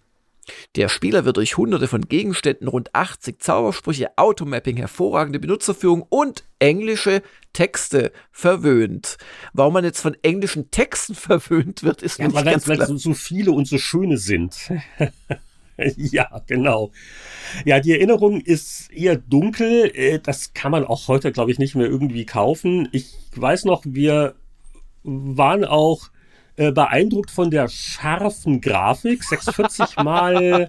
Der Spieler wird durch hunderte von Gegenständen, rund 80 Zaubersprüche, Automapping, hervorragende Benutzerführung und englische Texte verwöhnt. Warum man jetzt von englischen Texten verwöhnt wird, ist ja, mir nicht ganz klar. Weil es so viele und so schöne sind. ja, genau. Ja, die Erinnerung ist eher dunkel. Äh, das kann man auch heute, glaube ich, nicht mehr irgendwie kaufen. Ich weiß noch, wir waren auch äh, beeindruckt von der scharfen Grafik. 640 mal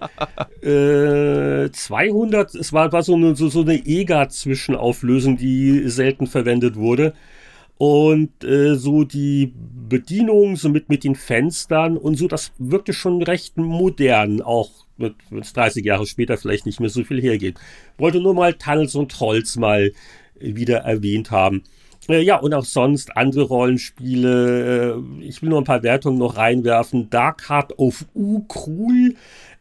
äh, 200. Es war, war so eine, so, so eine EGA-Zwischenauflösung, die selten verwendet wurde. Und äh, so die Bedienung, so mit, mit den Fenstern und so, das wirkte schon recht modern, auch wenn es 30 Jahre später vielleicht nicht mehr so viel hergeht. Wollte nur mal Tunnels und Trolls mal wieder erwähnt haben. Äh, ja, und auch sonst andere Rollenspiele. Äh, ich will nur ein paar Wertungen noch reinwerfen. Dark Heart of Ukrul,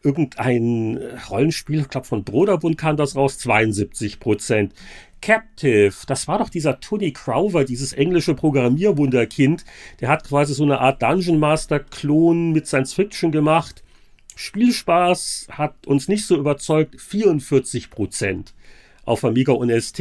irgendein Rollenspiel, ich glaube von Broderbund kam das raus, 72 Prozent. Captive, das war doch dieser Tony Crowver, dieses englische Programmierwunderkind. Der hat quasi so eine Art Dungeon Master-Klon mit Science Fiction gemacht. Spielspaß hat uns nicht so überzeugt, 44 Prozent auf Amiga und ST.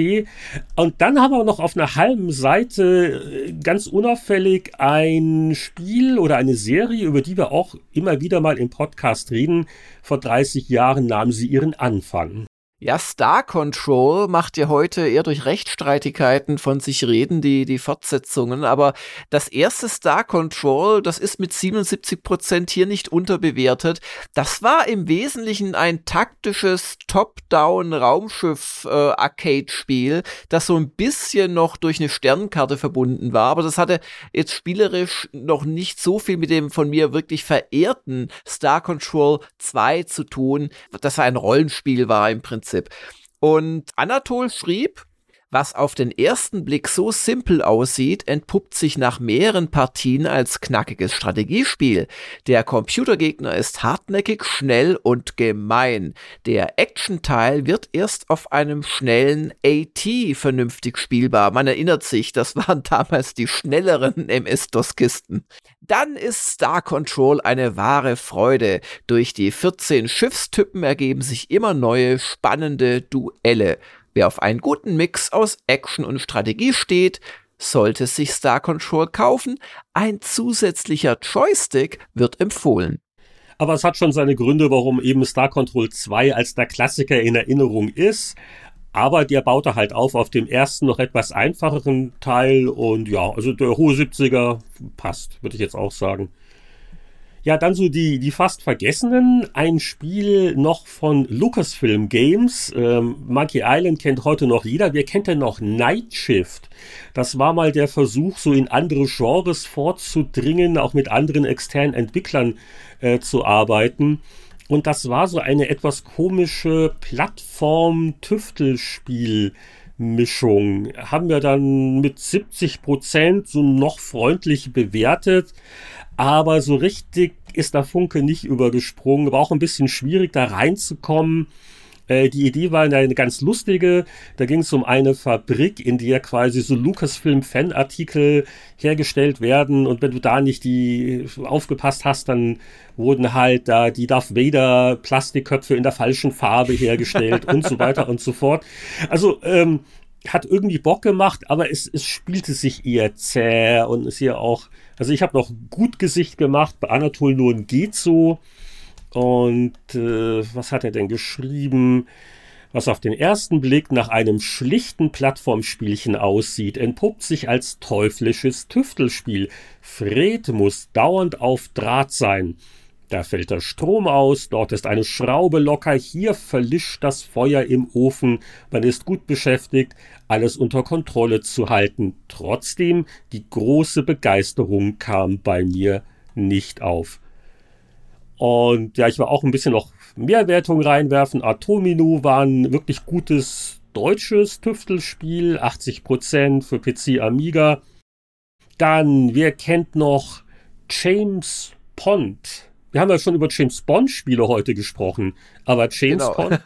Und dann haben wir noch auf einer halben Seite äh, ganz unauffällig ein Spiel oder eine Serie, über die wir auch immer wieder mal im Podcast reden. Vor 30 Jahren nahmen sie ihren Anfang. Ja, Star Control macht ja heute eher durch Rechtsstreitigkeiten von sich reden, die, die Fortsetzungen. Aber das erste Star Control, das ist mit 77 Prozent hier nicht unterbewertet. Das war im Wesentlichen ein taktisches Top-Down-Raumschiff-Arcade-Spiel, das so ein bisschen noch durch eine Sternkarte verbunden war. Aber das hatte jetzt spielerisch noch nicht so viel mit dem von mir wirklich verehrten Star Control 2 zu tun. Das war ein Rollenspiel war im Prinzip. Prinzip. Und Anatol schrieb, was auf den ersten Blick so simpel aussieht, entpuppt sich nach mehreren Partien als knackiges Strategiespiel. Der Computergegner ist hartnäckig, schnell und gemein. Der Action-Teil wird erst auf einem schnellen AT vernünftig spielbar. Man erinnert sich, das waren damals die schnelleren MS-DOS-Kisten. Dann ist Star Control eine wahre Freude. Durch die 14 Schiffstypen ergeben sich immer neue spannende Duelle. Wer auf einen guten Mix aus Action und Strategie steht, sollte sich Star Control kaufen. Ein zusätzlicher Joystick wird empfohlen. Aber es hat schon seine Gründe, warum eben Star Control 2 als der Klassiker in Erinnerung ist. Aber der baute halt auf auf dem ersten noch etwas einfacheren Teil und ja, also der hohe 70er passt, würde ich jetzt auch sagen. Ja, dann so die, die fast vergessenen. Ein Spiel noch von Lucasfilm Games. Ähm, Monkey Island kennt heute noch jeder. Wer kennt denn noch Night Shift? Das war mal der Versuch, so in andere Genres vorzudringen, auch mit anderen externen Entwicklern äh, zu arbeiten. Und das war so eine etwas komische Plattform-Tüftelspiel. Mischung. Haben wir dann mit 70 Prozent so noch freundlich bewertet. Aber so richtig ist der Funke nicht übergesprungen. War auch ein bisschen schwierig, da reinzukommen. Äh, die Idee war eine ganz lustige. Da ging es um eine Fabrik, in der quasi so Lucasfilm-Fanartikel hergestellt werden. Und wenn du da nicht die aufgepasst hast, dann wurden halt da die Darth Vader Plastikköpfe in der falschen Farbe hergestellt und so weiter und so fort. Also ähm, hat irgendwie Bock gemacht, aber es, es spielte sich eher zäh und ist hier auch. Also ich habe noch gut Gesicht gemacht, bei Anatol nur ein geht so. Und äh, was hat er denn geschrieben? Was auf den ersten Blick nach einem schlichten Plattformspielchen aussieht, entpuppt sich als teuflisches Tüftelspiel. Fred muss dauernd auf Draht sein. Da fällt der Strom aus, dort ist eine Schraube locker, hier verlischt das Feuer im Ofen, man ist gut beschäftigt, alles unter Kontrolle zu halten. Trotzdem, die große Begeisterung kam bei mir nicht auf. Und ja, ich war auch ein bisschen noch mehr Wertung reinwerfen. Atomino war ein wirklich gutes deutsches Tüftelspiel, 80% für PC Amiga. Dann, wer kennt noch James Pond? Wir haben ja schon über James Bond-Spiele heute gesprochen, aber James genau. Bond.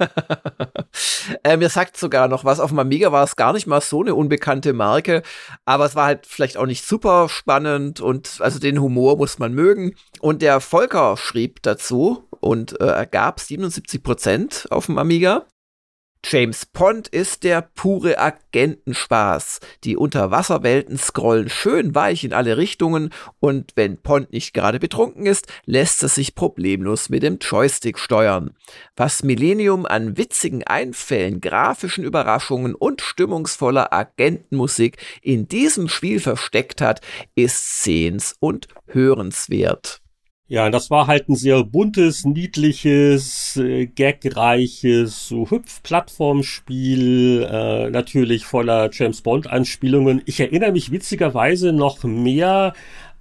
äh, mir sagt sogar noch was. Auf dem Amiga war es gar nicht mal so eine unbekannte Marke, aber es war halt vielleicht auch nicht super spannend und also den Humor muss man mögen. Und der Volker schrieb dazu und äh, ergab 77 Prozent auf dem Amiga. James Pond ist der pure Agentenspaß. Die Unterwasserwelten scrollen schön weich in alle Richtungen und wenn Pond nicht gerade betrunken ist, lässt es sich problemlos mit dem Joystick steuern. Was Millennium an witzigen Einfällen, grafischen Überraschungen und stimmungsvoller Agentenmusik in diesem Spiel versteckt hat, ist sehens- und hörenswert. Ja, das war halt ein sehr buntes, niedliches, äh, gagreiches, so Hüpf-Plattformspiel, äh, natürlich voller James Bond-Anspielungen. Ich erinnere mich witzigerweise noch mehr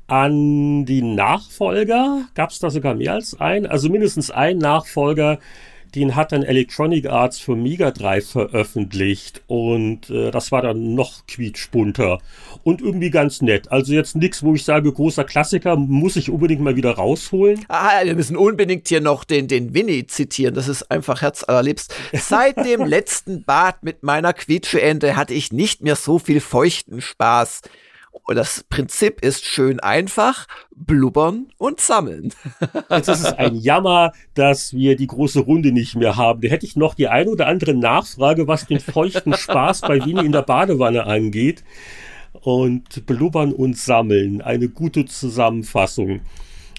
an die Nachfolger. Gab es da sogar mehr als ein? Also mindestens ein Nachfolger, den hat dann Electronic Arts für Mega Drive veröffentlicht und äh, das war dann noch quietschbunter und irgendwie ganz nett. Also jetzt nichts, wo ich sage, großer Klassiker, muss ich unbedingt mal wieder rausholen. Ah, wir müssen unbedingt hier noch den, den Winnie zitieren, das ist einfach herzallerliebst. Seit dem letzten Bad mit meiner Quietscheente hatte ich nicht mehr so viel feuchten Spaß. Und das Prinzip ist schön einfach, blubbern und sammeln. Jetzt ist es ein Jammer, dass wir die große Runde nicht mehr haben. Da hätte ich noch die eine oder andere Nachfrage, was den feuchten Spaß bei Winnie in der Badewanne angeht. Und blubbern und sammeln, eine gute Zusammenfassung.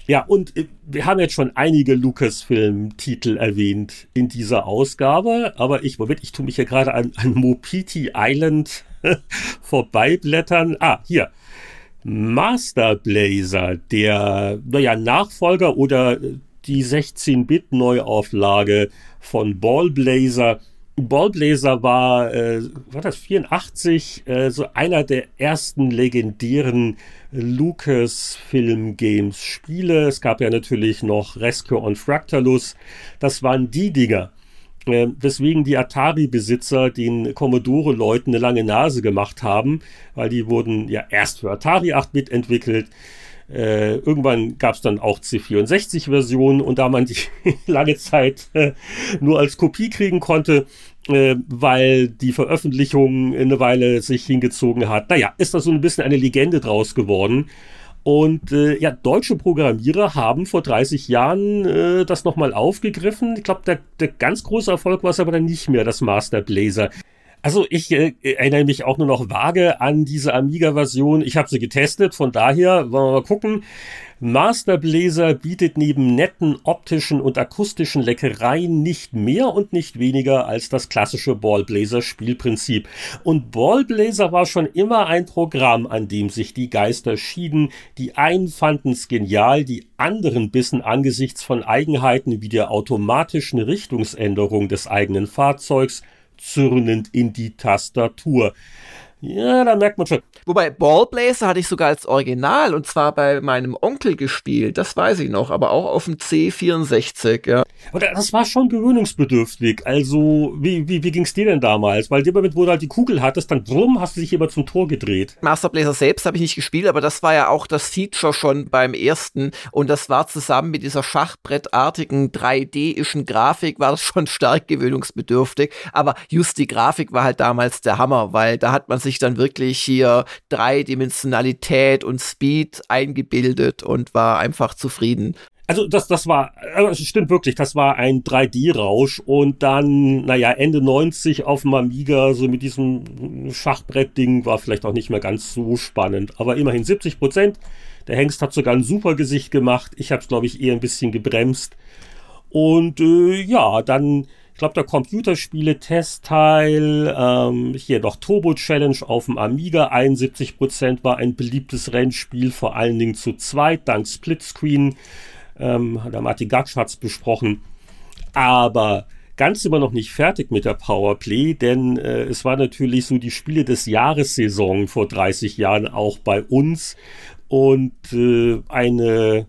Ja, und äh, wir haben jetzt schon einige Lucasfilm-Titel erwähnt in dieser Ausgabe, aber ich, Moment, ich tue mich hier gerade an, an Mopiti Island vorbeiblättern. Ah, hier. Master Blazer, der, naja, Nachfolger oder die 16-Bit-Neuauflage von Ballblazer. Ballblazer war, äh, war das 84, äh, so einer der ersten legendären Lucasfilm-Games-Spiele. Es gab ja natürlich noch Rescue on Fractalus. Das waren die Dinger äh, weswegen die Atari-Besitzer den Commodore-Leuten eine lange Nase gemacht haben, weil die wurden ja erst für Atari 8-Bit entwickelt. Äh, irgendwann gab es dann auch C64-Versionen und da man die lange Zeit äh, nur als Kopie kriegen konnte, äh, weil die Veröffentlichung eine Weile sich hingezogen hat, naja, ist da so ein bisschen eine Legende draus geworden. Und äh, ja, deutsche Programmierer haben vor 30 Jahren äh, das nochmal aufgegriffen. Ich glaube, der, der ganz große Erfolg war es aber dann nicht mehr, das Master Blazer. Also ich äh, erinnere mich auch nur noch vage an diese Amiga-Version. Ich habe sie getestet, von daher wollen wir mal gucken. Master Blazer bietet neben netten optischen und akustischen Leckereien nicht mehr und nicht weniger als das klassische Ballblazer Spielprinzip. Und Ballblazer war schon immer ein Programm, an dem sich die Geister schieden. Die einen fanden es genial, die anderen bissen angesichts von Eigenheiten wie der automatischen Richtungsänderung des eigenen Fahrzeugs zürnend in die Tastatur. Ja, da merkt man schon. Wobei Ballblazer hatte ich sogar als Original und zwar bei meinem Onkel gespielt, das weiß ich noch, aber auch auf dem C64, ja. Aber das war schon gewöhnungsbedürftig. Also, wie, wie, wie ging es dir denn damals? Weil dem Moment, wo du halt die Kugel hattest, dann drum hast du dich immer zum Tor gedreht. Master Blazer selbst habe ich nicht gespielt, aber das war ja auch das Feature schon beim ersten und das war zusammen mit dieser Schachbrettartigen 3D-ischen Grafik war das schon stark gewöhnungsbedürftig. Aber just die Grafik war halt damals der Hammer, weil da hat man sich dann wirklich hier Dreidimensionalität und Speed eingebildet und war einfach zufrieden. Also das, das war, das stimmt wirklich, das war ein 3D-Rausch und dann, naja, Ende 90 auf dem Amiga, so mit diesem Schachbrett-Ding, war vielleicht auch nicht mehr ganz so spannend, aber immerhin 70 Prozent. Der Hengst hat sogar ein super Gesicht gemacht. Ich habe es, glaube ich, eher ein bisschen gebremst. Und äh, ja, dann ich glaube, der Computerspiele-Testteil, ähm, hier noch Turbo Challenge auf dem Amiga, 71% war ein beliebtes Rennspiel, vor allen Dingen zu zweit, dank Splitscreen. Ähm, der Martin Gatsch hat es besprochen. Aber ganz immer noch nicht fertig mit der Powerplay, denn äh, es war natürlich so die Spiele des Jahressaison vor 30 Jahren auch bei uns und äh, eine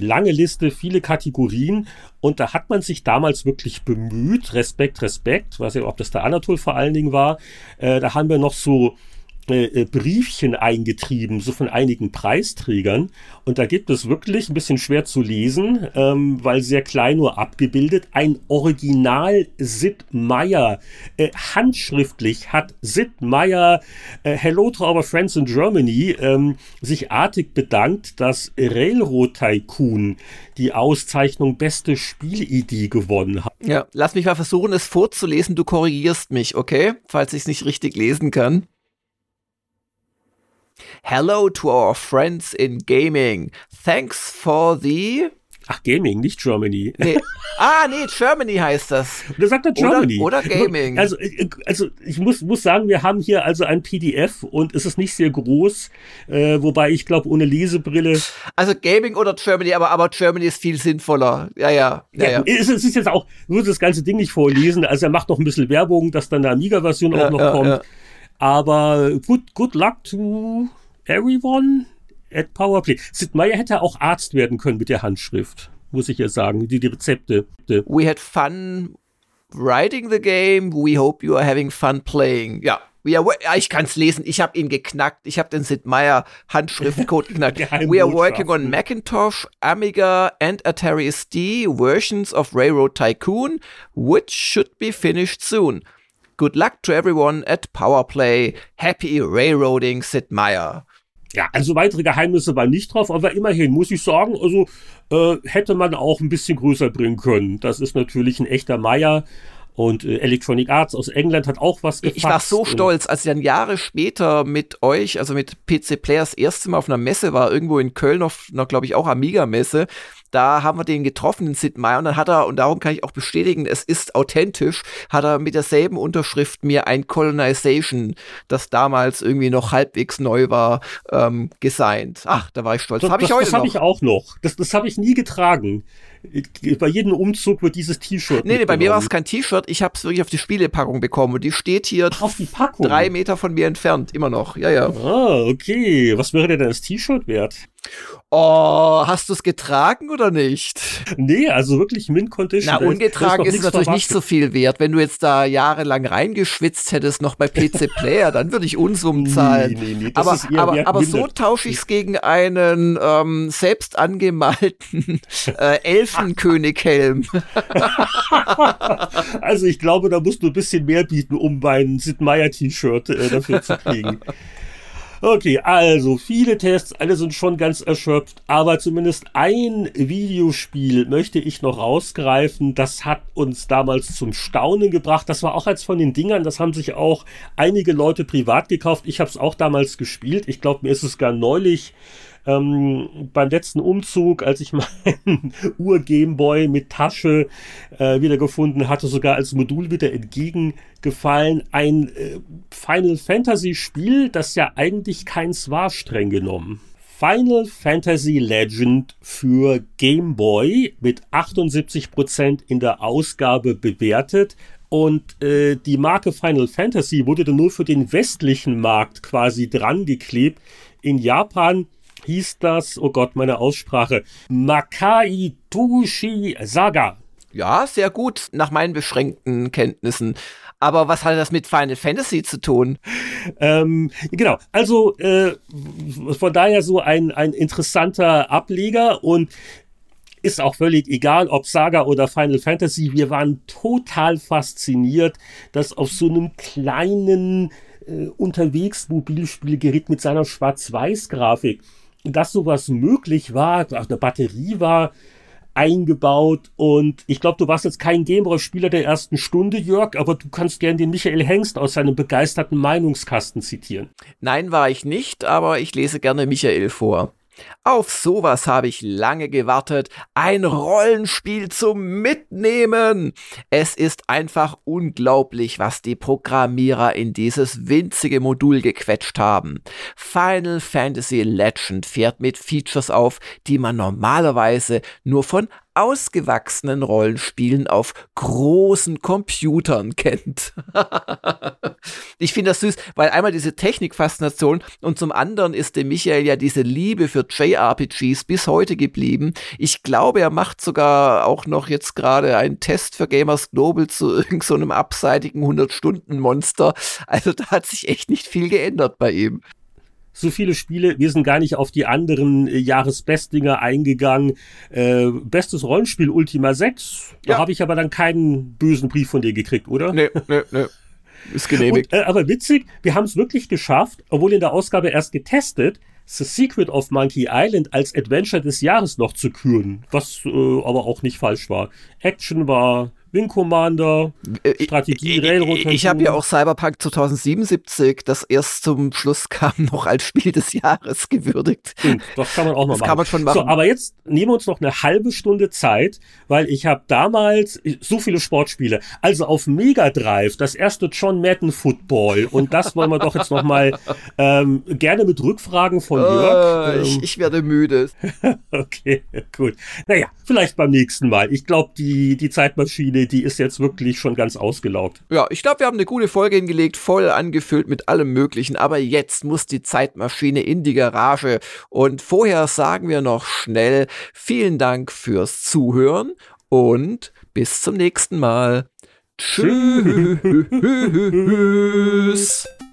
lange Liste, viele Kategorien. Und da hat man sich damals wirklich bemüht, Respekt, Respekt, weiß ich, ob das der Anatol vor allen Dingen war, äh, da haben wir noch so äh, äh, Briefchen eingetrieben, so von einigen Preisträgern. Und da gibt es wirklich ein bisschen schwer zu lesen, ähm, weil sehr klein nur abgebildet. Ein Original Sid Meier. Äh, handschriftlich hat Sid Meier äh, Hello to our friends in Germany ähm, sich artig bedankt, dass Railroad Tycoon die Auszeichnung beste Spielidee gewonnen hat. Ja, lass mich mal versuchen, es vorzulesen. Du korrigierst mich, okay? Falls ich es nicht richtig lesen kann. Hello to our friends in gaming. Thanks for the. Ach, Gaming, nicht Germany. Nee. Ah, nee, Germany heißt das. Da sagt er Germany. Oder, oder Gaming. Also, äh, also ich muss, muss sagen, wir haben hier also ein PDF und es ist nicht sehr groß, äh, wobei ich glaube, ohne Lesebrille. Also Gaming oder Germany, aber, aber Germany ist viel sinnvoller. Ja, ja. ja, ja. ja. Es, es, ist jetzt auch, nur das ganze Ding nicht vorlesen. Also er macht noch ein bisschen Werbung, dass dann eine Amiga-Version ja, auch noch kommt. Aber good, good luck to everyone at Powerplay. Sid Meier hätte auch Arzt werden können mit der Handschrift, muss ich ja sagen, die, die Rezepte. We had fun writing the game. We hope you are having fun playing. Ja. Are, ich kann es lesen. Ich habe ihn geknackt. Ich habe den Sid Meier Handschriftcode geknackt. We are working on Macintosh, Amiga and Atari ST versions of Railroad Tycoon, which should be finished soon. Good luck to everyone at Powerplay. Happy Railroading, Sid Meier. Ja, also weitere Geheimnisse waren nicht drauf, aber immerhin muss ich sagen, also äh, hätte man auch ein bisschen größer bringen können. Das ist natürlich ein echter Meier. Und äh, Electronic Arts aus England hat auch was gefasst. Ich war so stolz, als ich dann Jahre später mit euch, also mit PC Players, erste Mal auf einer Messe war, irgendwo in Köln auf einer, glaube ich, auch Amiga-Messe da haben wir den getroffen, den Sid Meier, und dann hat er, und darum kann ich auch bestätigen, es ist authentisch, hat er mit derselben Unterschrift mir ein Colonization, das damals irgendwie noch halbwegs neu war, ähm, gesigned. Ach, da war ich stolz. Das, habe ich heute das habe ich auch noch. Das, das habe ich nie getragen. Bei jedem Umzug wird dieses T-Shirt. Nee, nee, bei mir war es kein T-Shirt. Ich habe es wirklich auf die Spielepackung bekommen. Und die steht hier auf die Packung. drei Meter von mir entfernt. Immer noch. Ja, ja. Ah, okay. Was wäre denn das T-Shirt wert? Oh, hast du es getragen oder nicht? Nee, also wirklich Mint Condition. Na, ungetragen ist, ist es natürlich nicht so viel wert. Wenn du jetzt da jahrelang reingeschwitzt hättest, noch bei PC Player, dann würde ich Unsummen zahlen. Nee, nee, nee, aber aber, aber so tausche ich es gegen einen ähm, selbst angemalten äh, Elfenkönig-Helm. also ich glaube, da musst du ein bisschen mehr bieten, um mein Sid Meier T-Shirt äh, dafür zu kriegen. Okay, also viele Tests, alle sind schon ganz erschöpft, aber zumindest ein Videospiel möchte ich noch rausgreifen. Das hat uns damals zum Staunen gebracht. Das war auch als von den Dingern, das haben sich auch einige Leute privat gekauft. Ich habe es auch damals gespielt. Ich glaube, mir ist es gar neulich ähm, beim letzten Umzug, als ich meinen Ur-Gameboy mit Tasche äh, wiedergefunden hatte, sogar als Modul wieder entgegengefallen. Ein äh, Final Fantasy Spiel, das ja eigentlich keins war, streng genommen. Final Fantasy Legend für Game Boy mit 78% in der Ausgabe bewertet. Und äh, die Marke Final Fantasy wurde dann nur für den westlichen Markt quasi dran geklebt. In Japan hieß das, oh Gott, meine Aussprache, Makai Tushi Saga. Ja, sehr gut, nach meinen beschränkten Kenntnissen. Aber was hat das mit Final Fantasy zu tun? Ähm, genau, also äh, von daher so ein, ein interessanter Ableger und ist auch völlig egal, ob Saga oder Final Fantasy. Wir waren total fasziniert, dass auf so einem kleinen äh, unterwegs Mobilspielgerät mit seiner Schwarz-Weiß-Grafik, dass sowas möglich war, eine Batterie war, eingebaut und ich glaube, du warst jetzt kein Gameboy-Spieler der ersten Stunde, Jörg, aber du kannst gern den Michael Hengst aus seinem begeisterten Meinungskasten zitieren. Nein, war ich nicht, aber ich lese gerne Michael vor. Auf sowas habe ich lange gewartet. Ein Rollenspiel zum Mitnehmen. Es ist einfach unglaublich, was die Programmierer in dieses winzige Modul gequetscht haben. Final Fantasy Legend fährt mit Features auf, die man normalerweise nur von ausgewachsenen Rollenspielen auf großen Computern kennt. ich finde das süß, weil einmal diese Technikfaszination und zum anderen ist dem Michael ja diese Liebe für JRPGs bis heute geblieben. Ich glaube, er macht sogar auch noch jetzt gerade einen Test für Gamers Global zu irgendeinem so abseitigen 100-Stunden-Monster. Also da hat sich echt nicht viel geändert bei ihm so viele Spiele. Wir sind gar nicht auf die anderen äh, Jahresbestdinger eingegangen. Äh, bestes Rollenspiel Ultima 6. Da ja. habe ich aber dann keinen bösen Brief von dir gekriegt, oder? Nee, nee, nee. Ist genehmigt. Und, äh, aber witzig, wir haben es wirklich geschafft, obwohl in der Ausgabe erst getestet, The Secret of Monkey Island als Adventure des Jahres noch zu küren, was äh, aber auch nicht falsch war. Action war Wing Commander, äh, Strategie, Railroad. Ich, ich habe ja auch Cyberpunk 2077, das erst zum Schluss kam, noch als Spiel des Jahres gewürdigt. Stimmt, das kann man auch noch das machen. Kann man schon machen. So, aber jetzt nehmen wir uns noch eine halbe Stunde Zeit, weil ich habe damals so viele Sportspiele. Also auf Mega Drive das erste John Madden Football und das wollen wir doch jetzt noch mal ähm, gerne mit Rückfragen von Jörg. Uh, ich, ähm, ich werde müde. okay, gut. Naja, vielleicht beim nächsten Mal. Ich glaube, die, die Zeitmaschine Spiele, die ist jetzt wirklich schon ganz ausgelaugt. Ja, ich glaube, wir haben eine gute Folge hingelegt, voll angefüllt mit allem Möglichen. Aber jetzt muss die Zeitmaschine in die Garage. Und vorher sagen wir noch schnell vielen Dank fürs Zuhören und bis zum nächsten Mal. Tschüss.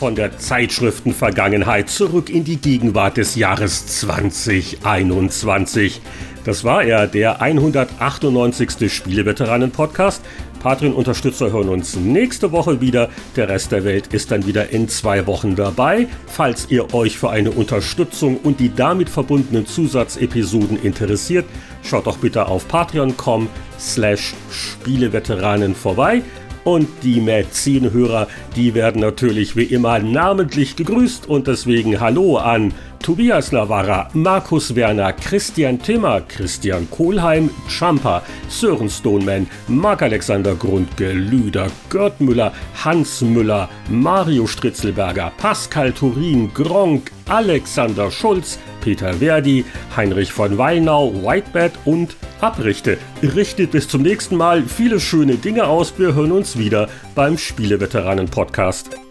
von der Zeitschriftenvergangenheit zurück in die Gegenwart des Jahres 2021. Das war er, der 198. Spieleveteranen-Podcast. Patreon-Unterstützer hören uns nächste Woche wieder. Der Rest der Welt ist dann wieder in zwei Wochen dabei. Falls ihr euch für eine Unterstützung und die damit verbundenen Zusatzepisoden interessiert, schaut doch bitte auf patreon.com slash Spieleveteranen vorbei. Und die Mäzenhörer, die werden natürlich wie immer namentlich gegrüßt und deswegen Hallo an Tobias Navarra, Markus Werner, Christian Timmer, Christian Kohlheim, Champa, Sören Stoneman, Marc-Alexander Grundke, Lüder, Gerd Müller, Hans Müller, Mario Stritzelberger, Pascal Turin, Gronk, Alexander Schulz, Peter Verdi, Heinrich von Weinau, Whitebed und Abrichte. Richtet bis zum nächsten Mal viele schöne Dinge aus. Wir hören uns wieder beim Spieleveteranen-Podcast.